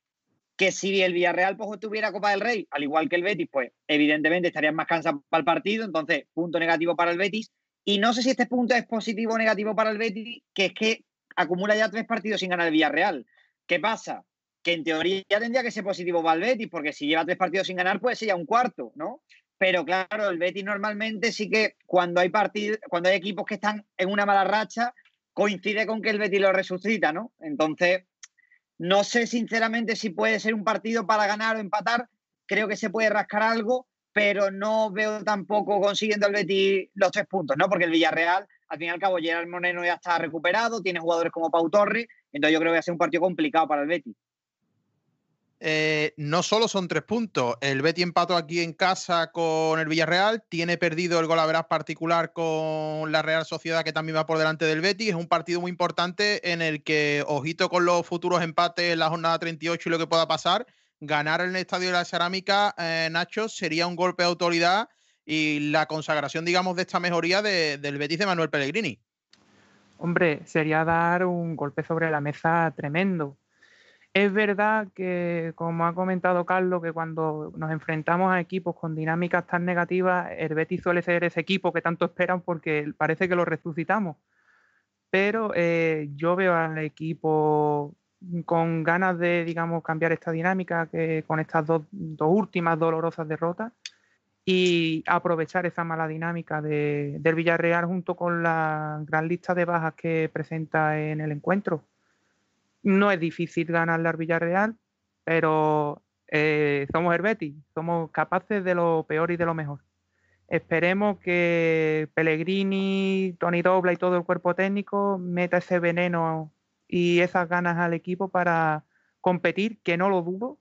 que si el Villarreal pues, tuviera Copa del Rey, al igual que el Betis, pues evidentemente estarían más cansados para el partido, entonces punto negativo para el Betis. Y no sé si este punto es positivo o negativo para el Betis, que es que acumula ya tres partidos sin ganar el Villarreal. ¿Qué pasa? Que en teoría tendría que ser positivo para el Betis, porque si lleva tres partidos sin ganar, pues sería un cuarto, ¿no? Pero claro, el Betis normalmente sí que cuando hay partidos, cuando hay equipos que están en una mala racha, coincide con que el Betis lo resucita, ¿no? Entonces, no sé sinceramente si puede ser un partido para ganar o empatar. Creo que se puede rascar algo, pero no veo tampoco consiguiendo el Betis los tres puntos, ¿no? Porque el Villarreal, al fin y al cabo, Gerard Moreno ya está recuperado, tiene jugadores como Pau Torre, entonces yo creo que va a ser un partido complicado para el Betis. Eh, no solo son tres puntos. El Betty empató aquí en casa con el Villarreal, tiene perdido el gol a veras particular con la Real Sociedad, que también va por delante del Betty. Es un partido muy importante en el que, ojito con los futuros empates en la jornada 38 y lo que pueda pasar, ganar en el Estadio de la Cerámica, eh, Nacho, sería un golpe de autoridad y la consagración, digamos, de esta mejoría del Betis de Manuel Pellegrini. Hombre, sería dar un golpe sobre la mesa tremendo es verdad que, como ha comentado Carlos, que cuando nos enfrentamos a equipos con dinámicas tan negativas, el Betis suele ser ese equipo que tanto esperan porque parece que lo resucitamos. Pero eh, yo veo al equipo con ganas de, digamos, cambiar esta dinámica que con estas dos, últimas dolorosas derrotas y aprovechar esa mala dinámica del Villarreal junto con la gran lista de bajas que presenta en el encuentro no es difícil ganarle al Villarreal, pero eh, somos el Betis, somos capaces de lo peor y de lo mejor. Esperemos que Pellegrini, Tony Dobla y todo el cuerpo técnico meta ese veneno y esas ganas al equipo para competir, que no lo dudo,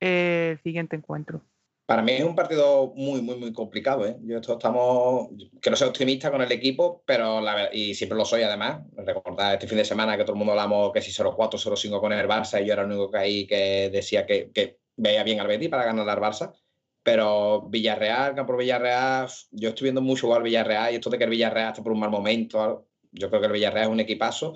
el siguiente encuentro. Para mí es un partido muy, muy, muy complicado. ¿eh? Yo esto estamos, quiero ser optimista con el equipo, pero la, y siempre lo soy además. Recordad este fin de semana que todo el mundo hablamos que si 0-4, 0-5 con el Barça y yo era el único que ahí que decía que, que veía bien al Betis para ganar al Barça. Pero Villarreal, Campo Villarreal, yo estoy viendo mucho jugar Villarreal y esto de que el Villarreal está por un mal momento, yo creo que el Villarreal es un equipazo.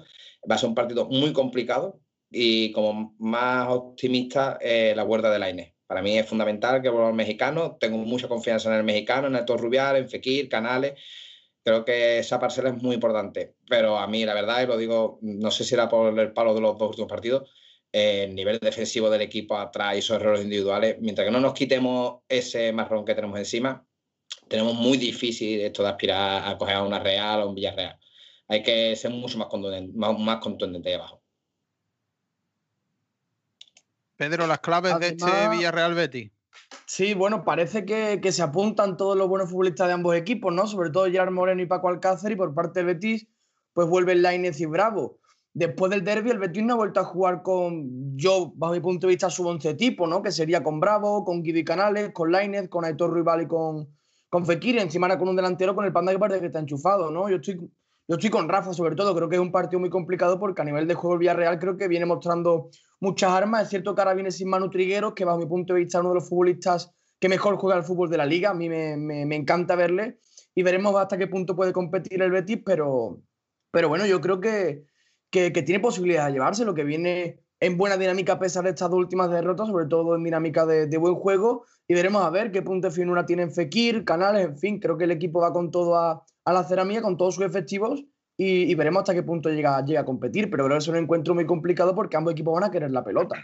Va a ser un partido muy complicado y como más optimista, eh, la huerta de la INE para mí es fundamental que vuelva el mexicano. Tengo mucha confianza en el mexicano, en el Rubial, en Fekir, Canales. Creo que esa parcela es muy importante. Pero a mí, la verdad, y lo digo, no sé si era por el palo de los dos últimos partidos, el nivel defensivo del equipo atrás y esos errores individuales, mientras que no nos quitemos ese marrón que tenemos encima, tenemos muy difícil esto de aspirar a coger a una Real o un Villarreal. Hay que ser mucho más contundente, más, más contundente abajo. Pedro, las claves de este Villarreal Betty. Sí, bueno, parece que, se apuntan todos los buenos futbolistas de ambos equipos, ¿no? Sobre todo Gerard Moreno y Paco Alcácer, y por parte del Betis, pues vuelven Lainez y Bravo. Después del derby, el Betis no ha vuelto a jugar con, yo, bajo mi punto de vista, su once tipo, ¿no? Que sería con Bravo, con Guido y Canales, con Lainez, con Aitor Rival y con, con Fekir, encima con un delantero con el Panda que parece que está enchufado, ¿no? Yo estoy yo estoy con Rafa, sobre todo. Creo que es un partido muy complicado porque a nivel de juego el Villarreal creo que viene mostrando muchas armas. Es cierto que ahora viene sin Manu Trigueros, que bajo mi punto de vista es uno de los futbolistas que mejor juega el fútbol de la liga. A mí me, me, encanta verle y veremos hasta qué punto puede competir el Betis, pero, pero bueno, yo creo que, que, tiene posibilidades de llevárselo, que viene en buena dinámica a pesar de estas dos últimas derrotas, sobre todo en dinámica de, buen juego. Y veremos a ver qué punto de finura tienen Fekir, Canales, en fin, creo que el equipo va con todo a, a la cerámica con todos sus efectivos y, veremos hasta qué punto llega, llega a competir. Pero creo que es un encuentro muy complicado porque ambos equipos van a querer la pelota.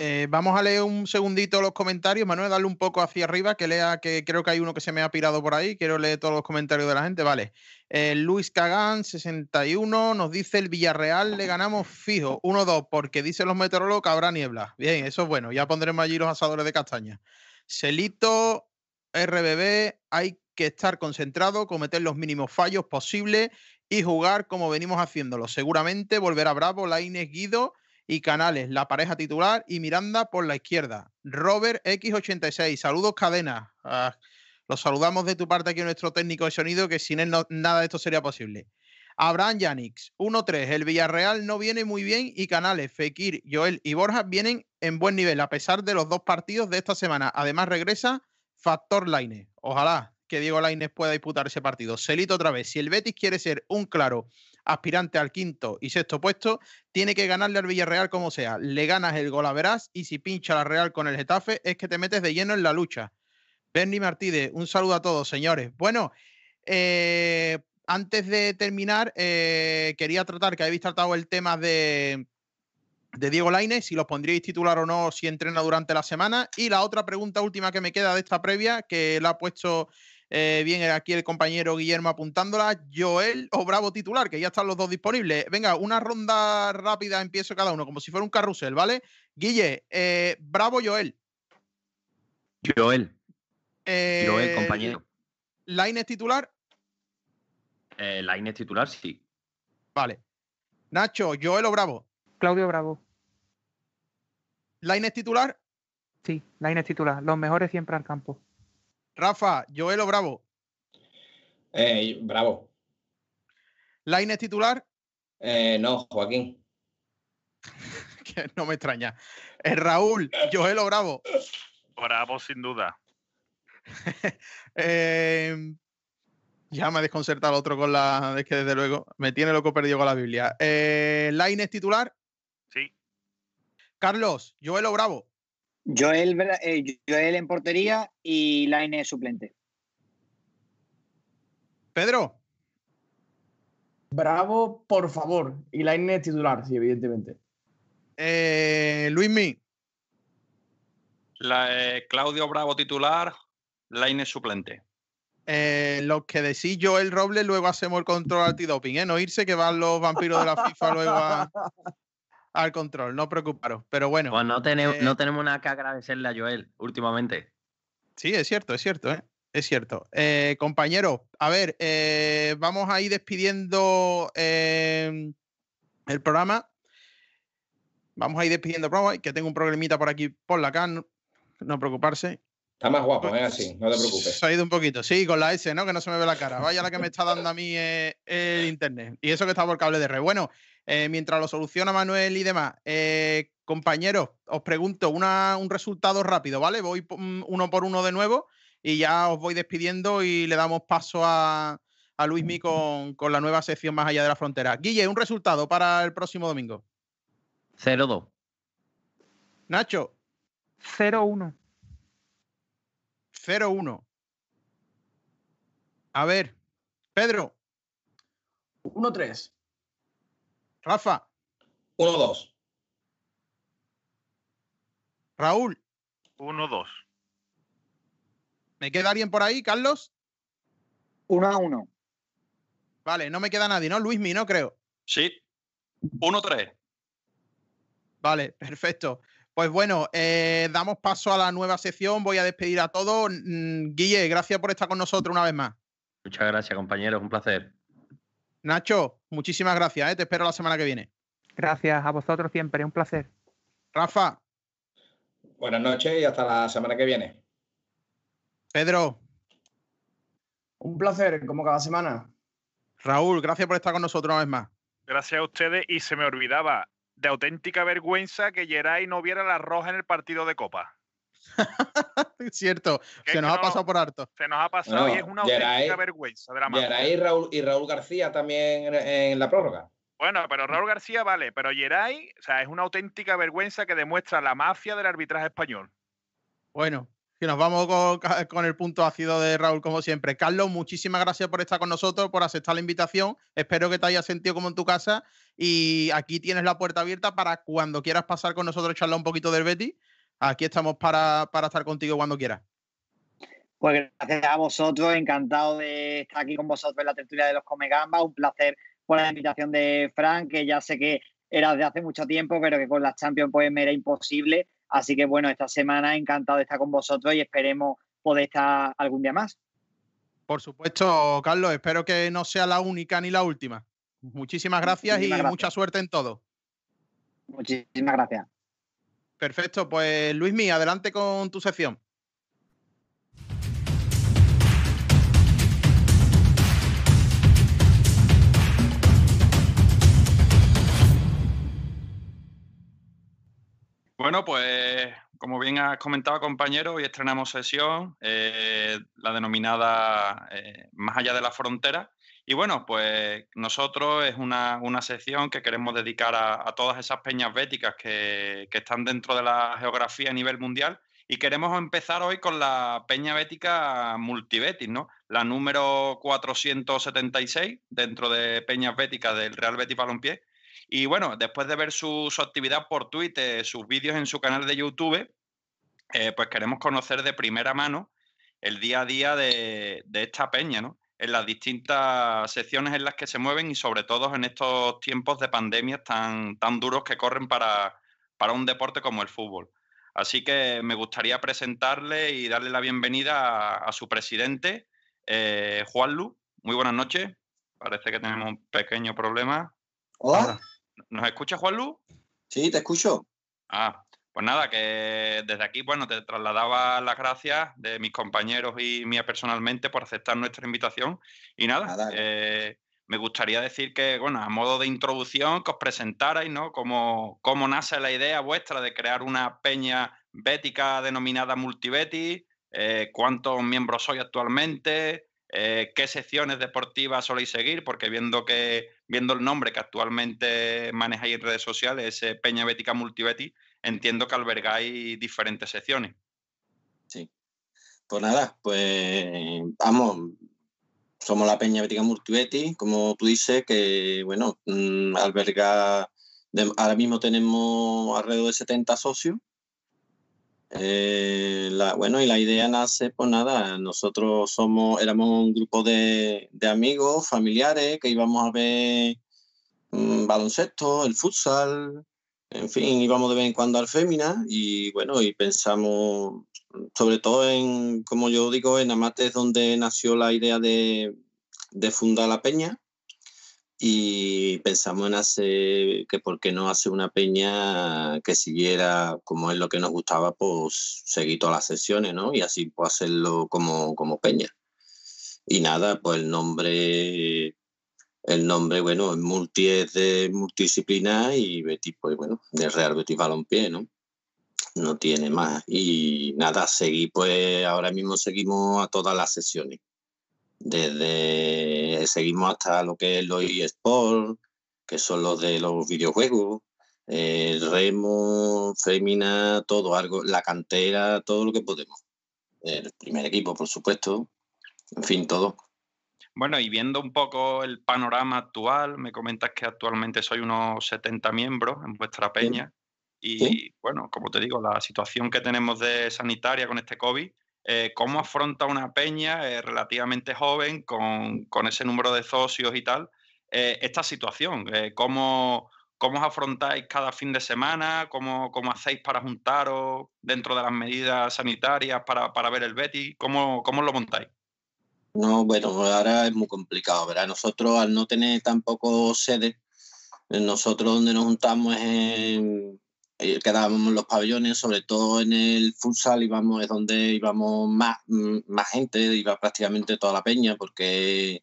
Eh, vamos a leer un segundito los comentarios. Manuel, dale un poco hacia arriba, que lea que creo que hay uno que se me ha pirado por ahí. Quiero leer todos los comentarios de la gente. Vale. Eh, Luis Cagán, 61, nos dice el Villarreal le ganamos fijo, 1-2, porque dicen los meteorólogos que habrá niebla. Bien, eso es bueno. Ya pondremos allí los asadores de castaña. Celito, RBB, hay que estar concentrado, cometer los mínimos fallos posibles y jugar como venimos haciéndolo. Seguramente volverá Bravo, Laines, Guido y Canales, la pareja titular y Miranda por la izquierda. Robert X86, saludos cadena. Ah, Los saludamos de tu parte aquí nuestro técnico de sonido, que sin él nada de esto sería posible. Abraham Yanix, 1-3. El Villarreal no viene muy bien y Canales, Fekir, Joel y Borja vienen en buen nivel a pesar de los dos partidos de esta semana. Además regresa Factor Laine. Ojalá que Diego Lainez pueda disputar ese partido. Celito otra vez. Si el Betis quiere ser un claro aspirante al quinto y sexto puesto, tiene que ganarle al Villarreal como sea. Le ganas el gol a verás y si pincha la Real con el Getafe es que te metes de lleno en la lucha. Bernie Martínez, un saludo a todos, señores. Bueno, eh, antes de terminar, eh, quería tratar, que habéis tratado el tema de, de Diego Lainez, si los pondríais titular o no, si entrena durante la semana. Y la otra pregunta última que me queda de esta previa, que la ha puesto eh, bien aquí el compañero Guillermo apuntándola, Joel o Bravo titular, que ya están los dos disponibles. Venga, una ronda rápida, empiezo cada uno, como si fuera un carrusel, ¿vale? Guille, eh, Bravo Joel. Joel. Eh, Joel, compañero. Lainez titular. Eh, Lainez titular, sí. Vale. Nacho, Joel o Bravo. Claudio Bravo. ¿Lainez titular? Sí, Lainez titular. Los mejores siempre al campo. Rafa, Joel o Bravo. Eh, bravo. ¿Lainez titular? Eh, no, Joaquín. que no me extraña. Eh, Raúl, Joel o Bravo. Bravo, sin duda. eh, ya me ha desconcertado el otro con la. Es que desde luego me tiene loco perdido con la Biblia. Eh, ¿Lainez titular? Sí. Carlos, Joel o Bravo. Joel, eh, Joel en portería y Laine suplente. Pedro. Bravo, por favor. Y Laine titular, sí, evidentemente. Eh, Luismi. La, eh, Claudio Bravo titular, Laine suplente. Eh, lo que decís Joel Robles, luego hacemos el control antidoping, ¿eh? No irse que van los vampiros de la FIFA luego a, al control, no preocuparos. Pero bueno. Pues no, tenemos, eh, no tenemos nada que agradecerle a Joel últimamente. Sí, es cierto, es cierto, ¿eh? Es cierto. Eh, compañeros, a ver, eh, vamos a ir despidiendo eh, el programa. Vamos a ir despidiendo el programa, que tengo un problemita por aquí por la no, no preocuparse. Está más guapo, es así, no te preocupes. Se ha ido un poquito, sí, con la S, ¿no? Que no se me ve la cara. Vaya la que me está dando a mí eh, el internet. Y eso que está por cable de red. Bueno, eh, mientras lo soluciona Manuel y demás, eh, compañeros, os pregunto una, un resultado rápido, ¿vale? Voy mm, uno por uno de nuevo y ya os voy despidiendo y le damos paso a, a Luismi con, con la nueva sección más allá de la frontera. Guille, un resultado para el próximo domingo. 0-2. Nacho, 0-1. 0-1. A ver, Pedro, 1-3. Rafa, 1-2. Raúl, 1-2. ¿me queda alguien por ahí, Carlos? 1 a 1. Vale, no me queda nadie, ¿no? Luismi, no creo. Sí. 1-3. Vale, perfecto. Pues bueno, eh, damos paso a la nueva sección. Voy a despedir a todos. Mm, Guille, gracias por estar con nosotros una vez más. Muchas gracias, compañeros. Un placer. Nacho, muchísimas gracias. ¿eh? Te espero la semana que viene. Gracias a vosotros siempre, un placer. Rafa, Buenas noches y hasta la semana que viene. Pedro, Un placer, como cada semana. Raúl, gracias por estar con nosotros una vez más. Gracias a ustedes y se me olvidaba de auténtica vergüenza que Geray no viera la roja en el partido de Copa. Es cierto, Que se nos ha pasado por harto. Se nos ha pasado No, y es una Geray- auténtica vergüenza de la. Geray y Raúl, y Raúl García también en, en la prórroga. Bueno, pero Raúl García vale, pero Geray, o sea, es una auténtica vergüenza que demuestra la mafia del arbitraje español. Bueno, que nos vamos con, con el punto ácido de Raúl, como siempre. Carlos, muchísimas gracias por estar con nosotros, por aceptar la invitación. Espero que te hayas sentido como en tu casa. Y aquí tienes la puerta abierta para cuando quieras pasar con nosotros, charlar un poquito del Betty. Aquí estamos para, para estar contigo cuando quieras. Pues gracias a vosotros, encantado de estar aquí con vosotros en la tertulia de los Comegambas. Un placer por la invitación de Frank, que ya sé que era de hace mucho tiempo, pero que con las Champions pues me era imposible. Así que bueno, esta semana encantado de estar con vosotros y esperemos poder estar algún día más. Por supuesto, Carlos, espero que no sea la única ni la última. Muchísimas gracias y mucha suerte en todo. Muchísimas gracias. Perfecto, pues Luismi, adelante con tu sección. Bueno, pues como bien has comentado, compañero, hoy estrenamos sesión, eh, la denominada eh, Más allá de la frontera. Y bueno, pues nosotros es una, sección que queremos dedicar a, todas esas peñas béticas que, que, están dentro de la geografía a nivel mundial. Y queremos empezar hoy con la peña bética multibetis, ¿no? La número 476 dentro de peñas béticas del Real Betis Balompié y bueno, después de ver su, actividad por Twitter, sus vídeos en su canal de YouTube, eh, pues queremos conocer de primera mano el día a día de, esta peña, ¿no? En las distintas secciones en las que se mueven y sobre todo en estos tiempos de pandemia tan, tan duros que corren para, un deporte como el fútbol. Así que me gustaría presentarle y darle la bienvenida a, su presidente, eh, Juan Lu. Muy buenas noches. Parece que tenemos un pequeño problema. Hola. ¿Nos escucha, Juanlu? Sí, te escucho. Ah, pues nada, que desde aquí, bueno, te trasladaba las gracias de mis compañeros y mía personalmente por aceptar nuestra invitación. Y nada, eh, me gustaría decir que, bueno, a modo de introducción, que os presentarais, ¿no? Cómo, cómo nace la idea vuestra de crear una peña bética denominada Multibeti, eh, cuántos miembros sois actualmente, eh, qué secciones deportivas soléis seguir, porque viendo que viendo el nombre que actualmente manejáis en redes sociales, Peña Bética Multibeti, entiendo que albergáis diferentes secciones. Sí. Pues nada, pues vamos, somos la Peña Bética Multibeti, como tú dices, que bueno, mm, alberga, ahora mismo tenemos alrededor de 70 socios eh, bueno, y la idea nace, pues nada, nosotros somos, éramos un grupo de, amigos, familiares, que íbamos a ver mm, baloncesto, el futsal, en fin, íbamos de vez en cuando al Fémina y bueno, y pensamos sobre todo en, como yo digo, en Amate es donde nació la idea de, fundar la peña y pensamos en hacer que por qué no hacer una peña que siguiera como es lo que nos gustaba, pues seguir todas las sesiones, ¿no? Y así pues hacerlo como, como peña. Y nada, pues el nombre, el nombre, bueno, multi es de multidisciplinar y Betis, pues bueno, de Real Betis Balompié, ¿no? No tiene más. Y nada, seguir, pues ahora mismo seguimos a todas las sesiones desde seguimos hasta lo que es los eSports, que son los de los videojuegos, el remo, fémina, todo, algo, la cantera, todo lo que podemos. El primer equipo, por supuesto, en fin, todo. Bueno, y viendo un poco el panorama actual, me comentas que actualmente soy unos 70 miembros en vuestra peña. Y bueno, como te digo, la situación que tenemos de sanitaria con este COVID, eh, cómo afronta una peña eh, relativamente joven con, ese número de socios y tal eh, esta situación. ¿cómo, ¿Cómo os afrontáis cada fin de semana? ¿Cómo, cómo hacéis para juntaros dentro de las medidas sanitarias para, para ver el Betty? ¿Cómo, ¿Cómo lo montáis? No, bueno, ahora es muy complicado, ¿verdad? Nosotros al no tener tampoco sede, nosotros donde nos juntamos es en, eh, quedábamos en los pabellones, sobre todo en el futsal íbamos, es donde íbamos más, mm, más gente, iba prácticamente toda la peña, porque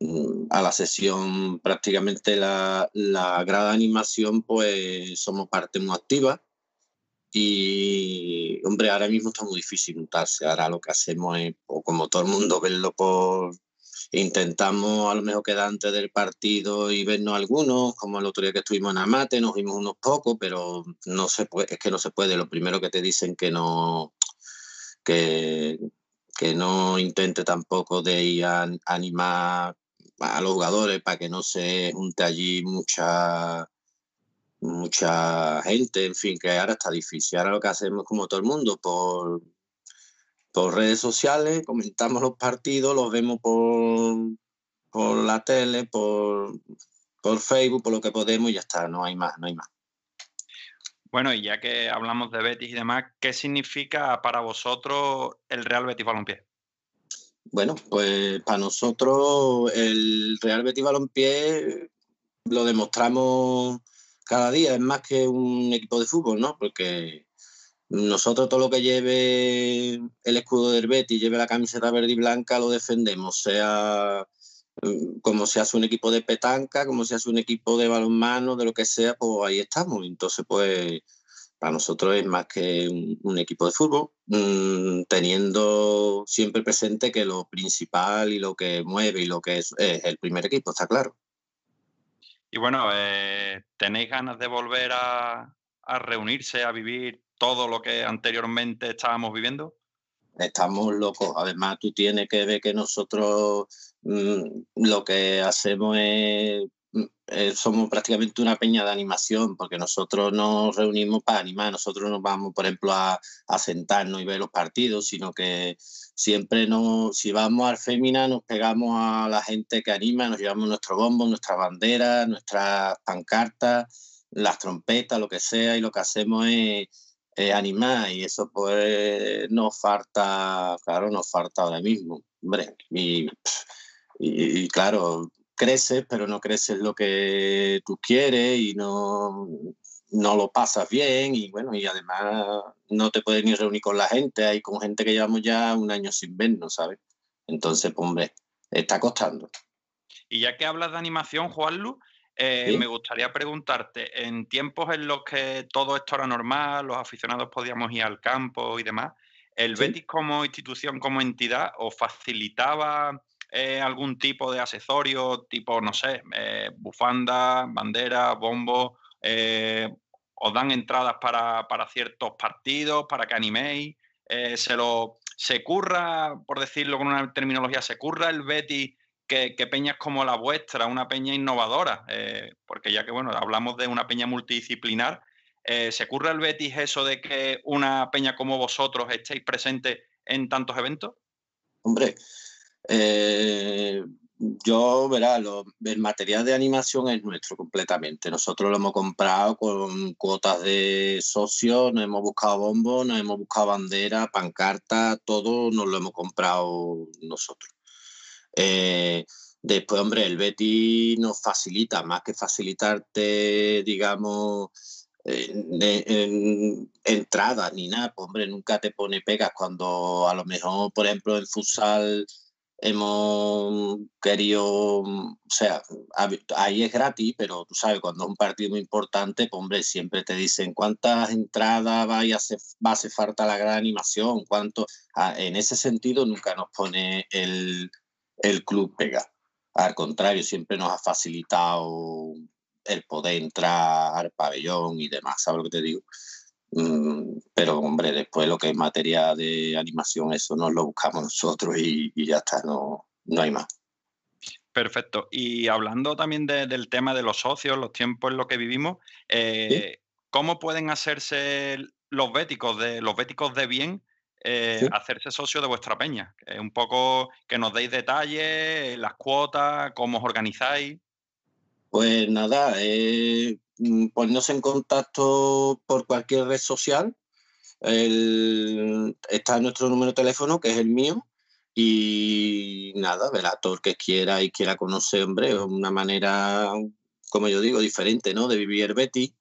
mm, a la sesión prácticamente la, la grada animación, pues somos parte muy activa. Y, hombre, ahora mismo está muy difícil juntarse. Ahora lo que hacemos es, o como todo el mundo, verlo por, Intentamos a lo mejor quedar antes del partido y vernos algunos, como el otro día que estuvimos en Amate, nos vimos unos pocos, pero no se puede, es que no se puede. Lo primero que te dicen que no, que, que no intente tampoco de ir a, animar a los jugadores para que no se junte allí mucha mucha gente, en fin, que ahora está difícil. Ahora lo que hacemos como todo el mundo, por por redes sociales, comentamos los partidos, los vemos por, por la tele, por, por Facebook, por lo que podemos y ya está, no hay más, no hay más. Bueno, y ya que hablamos de Betis y demás, ¿qué significa para vosotros el Real Betis Balompié? Bueno, pues para nosotros el Real Betis Balompié lo demostramos cada día, es más que un equipo de fútbol, ¿no? Porque nosotros todo lo que lleve el escudo del Betis, lleve la camiseta verde y blanca, lo defendemos, sea mm, como se hace un equipo de petanca, como se hace un equipo de balonmano, de lo que sea, pues ahí estamos. Entonces, pues Para nosotros es más que un, equipo de fútbol, mm, teniendo siempre presente que lo principal y lo que mueve y lo que es, el primer equipo, está claro. Y bueno, eh, ¿tenéis ganas de volver a, a reunirse, a vivir todo lo que anteriormente estábamos viviendo? Estamos locos. Además, tú tienes que ver que nosotros mm, lo que hacemos es, mm, eh, somos prácticamente una peña de animación, porque nosotros nos reunimos para animar. Nosotros nos vamos, por ejemplo, a, sentarnos y ver los partidos, sino que siempre nos, si vamos al Fémina, nos pegamos a la gente que anima, nos llevamos nuestro bombo, nuestra bandera, nuestras pancartas, las trompetas, lo que sea, y lo que hacemos es animar y eso pues nos falta, claro, nos falta ahora mismo, hombre, y, y, claro, creces, pero no creces lo que tú quieres y no, no lo pasas bien y bueno, y además no te puedes ni reunir con la gente, hay con gente que llevamos ya un año sin vernos, ¿sabes? Entonces, pues, hombre, está costando. Y ya que hablas de animación, Juanlu, eh, me gustaría preguntarte, en tiempos en los que todo esto era normal, los aficionados podíamos ir al campo y demás, ¿el Betis como institución, como entidad, os facilitaba eh, algún tipo de accesorio, tipo, no sé, eh, bufanda, bandera, bombo? ¿Os dan entradas para, para, ciertos partidos, para que animéis? ¿Se lo se curra, por decirlo con una terminología, se curra el Betis que, peñas como la vuestra, una peña innovadora, eh, porque ya que bueno, hablamos de una peña multidisciplinar, eh, ¿se ocurre al Betis eso de que una peña como vosotros estéis presentes en tantos eventos? Hombre, eh, yo, verá, el material de animación es nuestro completamente. Nosotros lo hemos comprado con cuotas de socios, nos hemos buscado bombos, nos hemos buscado bandera, pancarta, todo nos lo hemos comprado nosotros. Eh, después, hombre, el Betty nos facilita, más que facilitarte, digamos, en, entradas ni nada, pues, hombre, nunca te pone pegas cuando a lo mejor, por ejemplo, en futsal hemos querido, o sea, ahí es gratis, pero tú sabes, cuando es un partido muy importante, pues hombre, siempre te dicen cuántas entradas va a hacer, va a hacer falta la gran animación, cuánto, ah, en ese sentido nunca nos pone el, el club pega. Al contrario, siempre nos ha facilitado el poder entrar al pabellón y demás, ¿sabes lo que te digo? Mm, pero, hombre, después lo que es materia de animación, eso nos lo buscamos nosotros y, ya está, no, no hay más. Perfecto. Y hablando también del tema de los socios, los tiempos en los que vivimos, eh, ¿cómo pueden hacerse los béticos de los béticos de bien eh, hacerse socio de vuestra peña. un poco que nos deis detalles, las cuotas, cómo os organizáis. Pues nada, eh, mm, ponernos en contacto por cualquier red social. está nuestro número de teléfono, que es el mío. Y nada, verá, todo el que quiera y quiera conocer, hombre, una manera, como yo digo, diferente, ¿no? De vivir Betty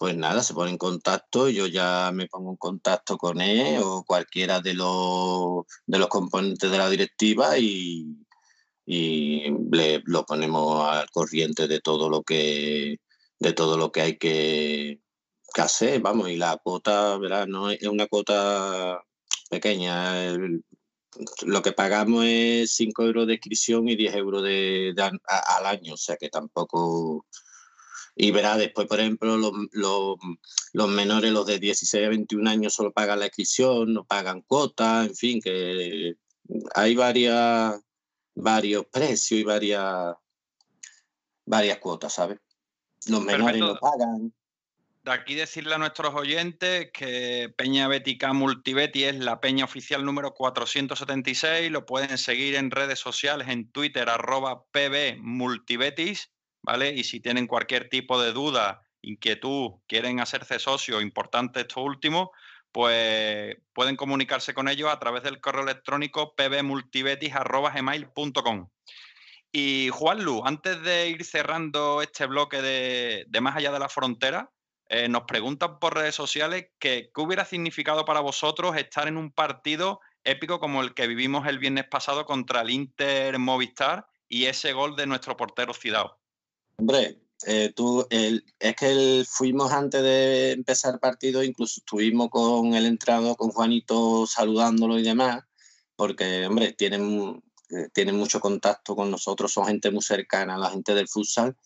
pues nada, se pone en contacto, yo ya me pongo en contacto con él o cualquiera de los, de los componentes de la directiva y, y le, lo ponemos al corriente de todo lo que de todo lo que hay que, hacer, vamos, y la cuota, ¿verdad? No es una cuota pequeña. lo que pagamos es 5 euros de inscripción y 10 euros de, al año, o sea que tampoco y verá, después, por ejemplo, los, los, menores, los de 16 a 21 años, solo pagan la inscripción, no pagan cuotas, en fin, que hay varias, varios precios y varias, varias cuotas, ¿sabes? Los menores no pagan. De aquí decirle a nuestros oyentes que Peña Bética Multibeti es la peña oficial número 476. Lo pueden seguir en redes sociales, en Twitter, arroba pb multibetis ¿vale? Y si tienen cualquier tipo de duda, inquietud, quieren hacerse socio, importante esto último, pues pueden comunicarse con ellos a través del correo electrónico pbmultibetis.gmail.com. Y Juanlu, antes de ir cerrando este bloque de, Más allá de la frontera, eh, nos preguntan por redes sociales que, qué hubiera significado para vosotros estar en un partido épico como el que vivimos el viernes pasado contra el Inter Movistar y ese gol de nuestro portero Cidao. Hombre, eh, tú, es que fuimos antes de empezar el partido, incluso estuvimos con el entrenador, con Juanito, saludándolo y demás, porque, hombre, tienen, eh, tienen mucho contacto con nosotros, son gente muy cercana, la gente del futsal,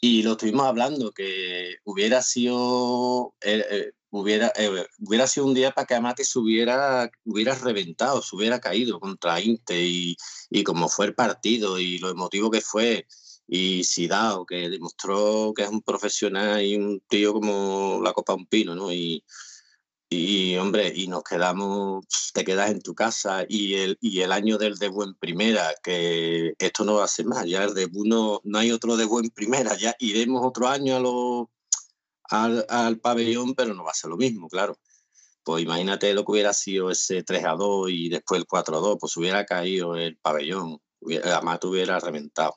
y lo estuvimos hablando, que hubiera sido, eh, hubiera, hubiera sido un día para que Amate se hubiera, hubiera reventado, se hubiera caído contra Inte, y, y como fue el partido, y lo emotivo que fue, y Sidao, que demostró que es un profesional y un tío como la copa un pino, ¿no? Y, y hombre, y nos quedamos, te quedas en tu casa y el, y el año del debut en primera, que esto no va a ser más, ya el debut no, no hay otro debut en primera, ya iremos otro año a lo, al, al, pabellón, pero no va a ser lo mismo, claro. Pues imagínate lo que hubiera sido ese 3 a 2 y después el 4 a 2, pues hubiera caído el pabellón, además hubiera reventado.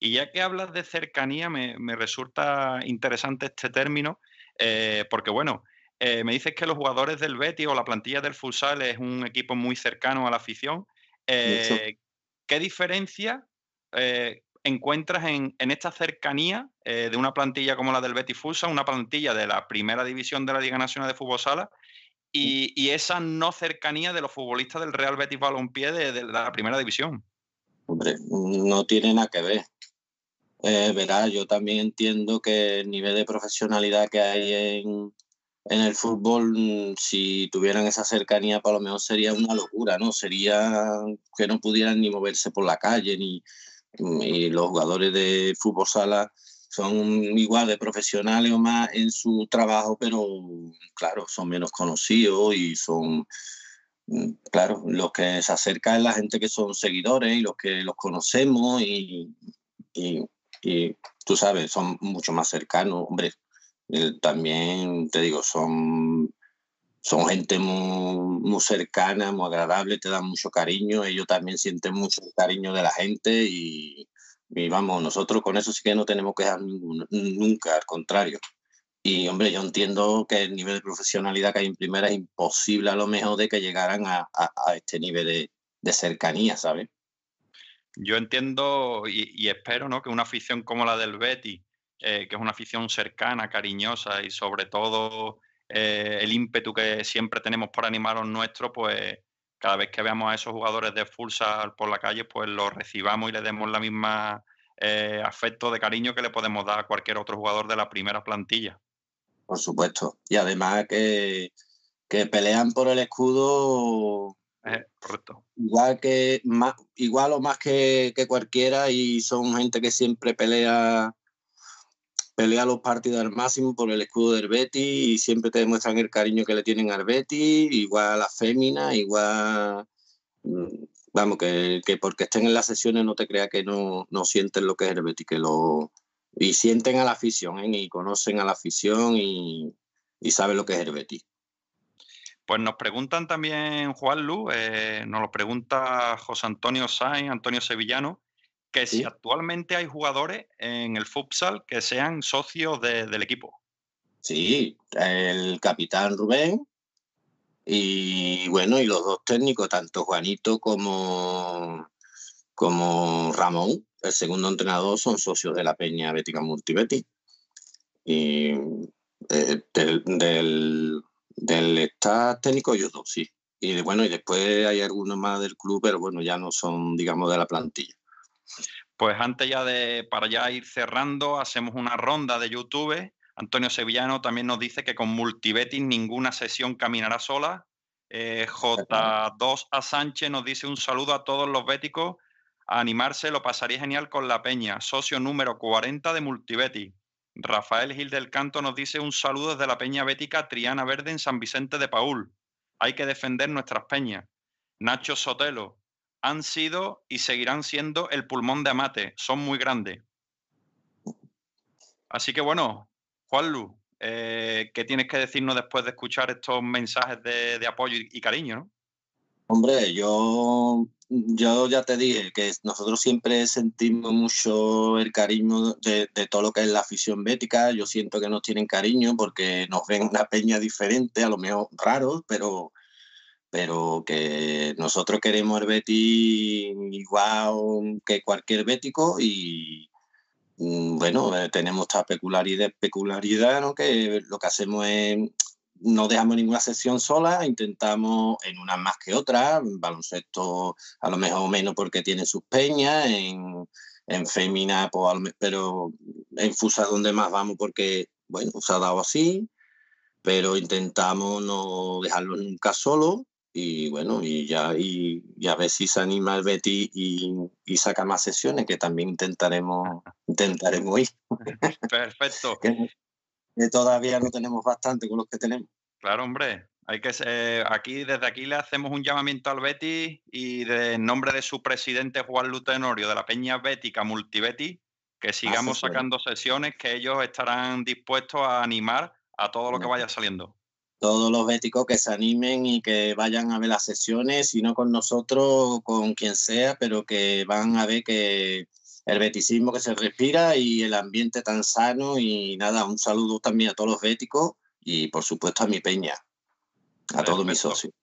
Y ya que hablas de cercanía, me, resulta interesante este término, eh, porque bueno, eh, me dices que los jugadores del Betis o la plantilla del Futsal es un equipo muy cercano a la afición. Eh, ¿Qué diferencia encuentras en, esta cercanía de una plantilla como la del Betis Futsal, una plantilla de la primera división de la Liga Nacional de Fútbol Sala, y, esa no cercanía de los futbolistas del Real Betis Balompié de la primera división? Hombre, no tiene nada que ver. Eh, verá, yo también entiendo que el nivel de profesionalidad que hay en, en el fútbol, mm, si tuvieran esa cercanía, por lo menos sería una locura, ¿no? Sería que no pudieran ni moverse por la calle, ni mm, los jugadores de fútbol sala son igual de profesionales o más en su trabajo, pero claro, son menos conocidos y son, mm, claro, los que se acercan es la gente que son seguidores y los que los conocemos y, y y tú sabes, son mucho más cercanos, hombre, también te digo, son, son gente muy, muy, cercana, muy agradable, te dan mucho cariño, ellos también sienten mucho cariño de la gente y, vamos, nosotros con eso sí que no tenemos que dejar nunca, al contrario. Y hombre, yo entiendo que el nivel de profesionalidad que hay en primera es imposible a lo mejor de que llegaran a, a, este nivel de, de cercanía, ¿sabes? Yo entiendo y, espero ¿no? que una afición como la del Betty, eh, que es una afición cercana, cariñosa y sobre todo eh, el ímpetu que siempre tenemos por animar a los nuestros, pues cada vez que veamos a esos jugadores de futsal por la calle, pues los recibamos y le demos la misma eh, afecto de cariño que le podemos dar a cualquier otro jugador de la primera plantilla. Por supuesto. Y además que, que pelean por el escudo correcto. Igual que más, igual o más que, cualquiera y son gente que siempre pelea pelea los partidos al máximo por el escudo del Betty y siempre te demuestran el cariño que le tienen al Betty, igual a la fémina, igual mm, vamos, que, porque estén en las sesiones no te crea que no, no sienten lo que es el Betty, que lo y sienten a la afición ¿eh? y conocen a la afición y, y saben lo que es el Betty. Pues nos preguntan también, Juan Lu, eh, nos lo pregunta José Antonio Sainz, Antonio Sevillano, que si actualmente hay jugadores en el futsal que sean socios del equipo. Sí, el capitán Rubén y bueno, y los dos técnicos, tanto Juanito como, como Ramón, el segundo entrenador, son socios de la Peña Bética Multibeti. Y eh, del del staff técnico, yo dos, sí. Y bueno, y después hay algunos más del club, pero bueno, ya no son, digamos, de la plantilla. Pues antes ya de, para ya ir cerrando, hacemos una ronda de YouTube. Antonio Sevillano también nos dice que con Multibeting ninguna sesión caminará sola. Eh, J2 a Sánchez nos dice un saludo a todos los béticos. A animarse, lo pasaría genial con la Peña, socio número 40 de Multibeti. Rafael Gil del Canto nos dice un saludo desde la Peña Bética Triana Verde en San Vicente de Paul. Hay que defender nuestras peñas. Nacho Sotelo, han sido y seguirán siendo el pulmón de Amate. Son muy grandes. Así que bueno, Juanlu, eh, ¿qué tienes que decirnos después de escuchar estos mensajes de, apoyo y, cariño? Hombre, yo, yo ya te dije que nosotros siempre sentimos mucho el cariño de, todo lo que es la afición bética. Yo siento que nos tienen cariño porque nos ven una peña diferente, a lo mejor raro, pero, pero que nosotros queremos el Betty igual que cualquier bético y, mm, bueno, eh, tenemos esta peculiaridad, peculiaridad ¿no? que lo que hacemos es no dejamos ninguna sesión sola, intentamos en unas más que otras, baloncesto a lo mejor menos porque tiene sus peñas, en, en fémina, pues, pero en Fusa donde más vamos porque, bueno, se ha dado así, pero intentamos no dejarlo nunca solo y bueno, y ya y, a ver si se anima el Betty y, y, saca más sesiones, que también intentaremos, intentaremos ir. Perfecto. que todavía no tenemos bastante con los que tenemos. Claro, hombre. Hay que aquí desde aquí le hacemos un llamamiento al Betty y de, en nombre de su presidente Juan Lutenorio de la Peña Bética Multibeti que sigamos sacando sesiones que ellos estarán dispuestos a animar a todo lo que vaya saliendo. Todos los béticos que se animen y que vayan a ver las sesiones, si no con nosotros, con quien sea, pero que van a ver que el beticismo que se respira y el ambiente tan sano y nada, un saludo también a todos los béticos y por supuesto a mi peña, a todos mis socios.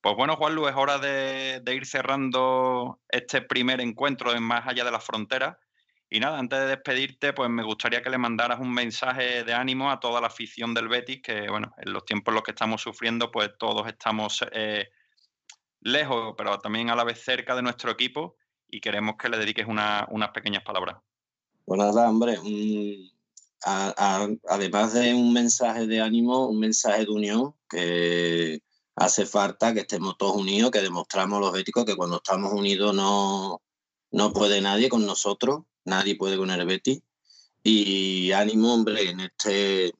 Pues bueno, Juanlu, es hora de, ir cerrando este primer encuentro en Más Allá de las Fronteras. Y nada, antes de despedirte, pues me gustaría que le mandaras un mensaje de ánimo a toda la afición del Betis, que bueno, en los tiempos en los que estamos sufriendo, pues todos estamos eh, lejos, pero también a la vez cerca de nuestro equipo y queremos que le dediques unas pequeñas palabras. Pues nada, hombre, además de un mensaje de ánimo, un mensaje de unión que hace falta que estemos todos unidos, que demostramos los éticos que cuando estamos unidos no, no puede nadie con nosotros, nadie puede con el Betis. Y ánimo, hombre, en este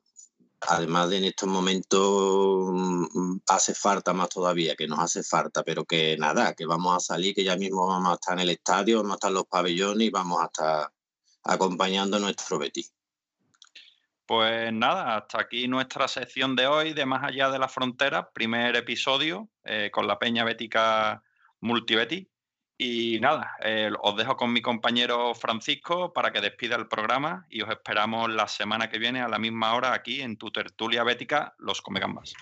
además de en estos momentos mm, hace falta más todavía, que nos hace falta, pero que nada, que vamos a salir, que ya mismo vamos a estar en el estadio, vamos a estar en los pabellones y vamos a estar acompañando a nuestro Betis. Pues nada, hasta aquí nuestra sección de hoy de Más allá de la frontera, primer episodio eh, con la Peña Bética Multibeti. Y nada, eh, os dejo con mi compañero Francisco para que despida el programa y os esperamos la semana que viene a la misma hora aquí en tu tertulia bética Los Comegambas.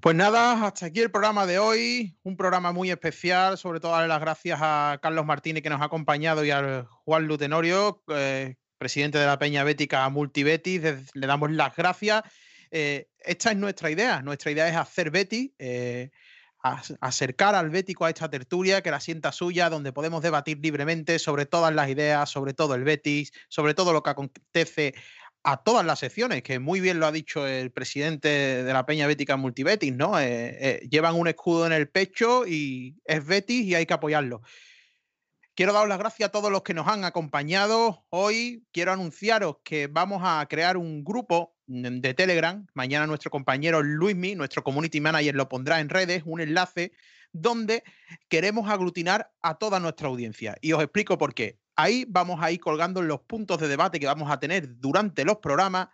Pues nada, hasta aquí el programa de hoy, un programa muy especial, sobre todo darle las gracias a Carlos Martínez que nos ha acompañado y al Juan Lutenorio, eh, presidente de la Peña Bética Multibetis, le damos las gracias eh, esta es nuestra idea. Nuestra idea es hacer Betty, eh, acercar al bético a esta tertulia, que la sienta suya, donde podemos debatir libremente sobre todas las ideas, sobre todo el Betis, sobre todo lo que acontece a todas las secciones, que muy bien lo ha dicho el presidente de la Peña Bética Multibetis, ¿no? Eh, llevan un escudo en el pecho y es Betis y hay que apoyarlo. Quiero daros las gracias a todos los que nos han acompañado. Hoy quiero anunciaros que vamos a crear un grupo de Telegram. Mañana nuestro compañero Luismi, nuestro community manager, lo pondrá en redes, un enlace donde queremos aglutinar a toda nuestra audiencia. Y os explico por qué. Ahí vamos a ir colgando los puntos de debate que vamos a tener durante los programas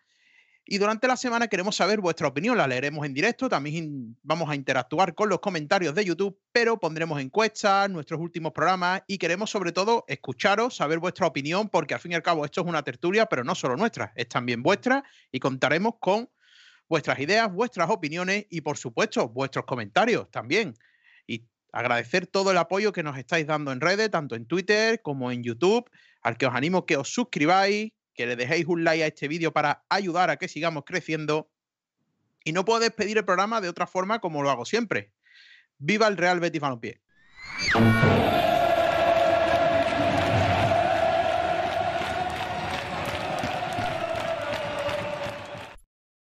y durante la semana queremos saber vuestra opinión, la leeremos en directo, también vamos a interactuar con los comentarios de YouTube, pero pondremos encuestas, nuestros últimos programas y queremos sobre todo escucharos, saber vuestra opinión, porque al fin y al cabo esto es una tertulia, pero no solo nuestra, es también vuestra y contaremos con vuestras ideas, vuestras opiniones y por supuesto vuestros comentarios también. Y agradecer todo el apoyo que nos estáis dando en redes, tanto en Twitter como en YouTube, al que os animo que os suscribáis, que le dejéis un like a este vídeo para ayudar a que sigamos creciendo. Y no puedo despedir el programa de otra forma como lo hago siempre. ¡Viva el Real Betis Balompié!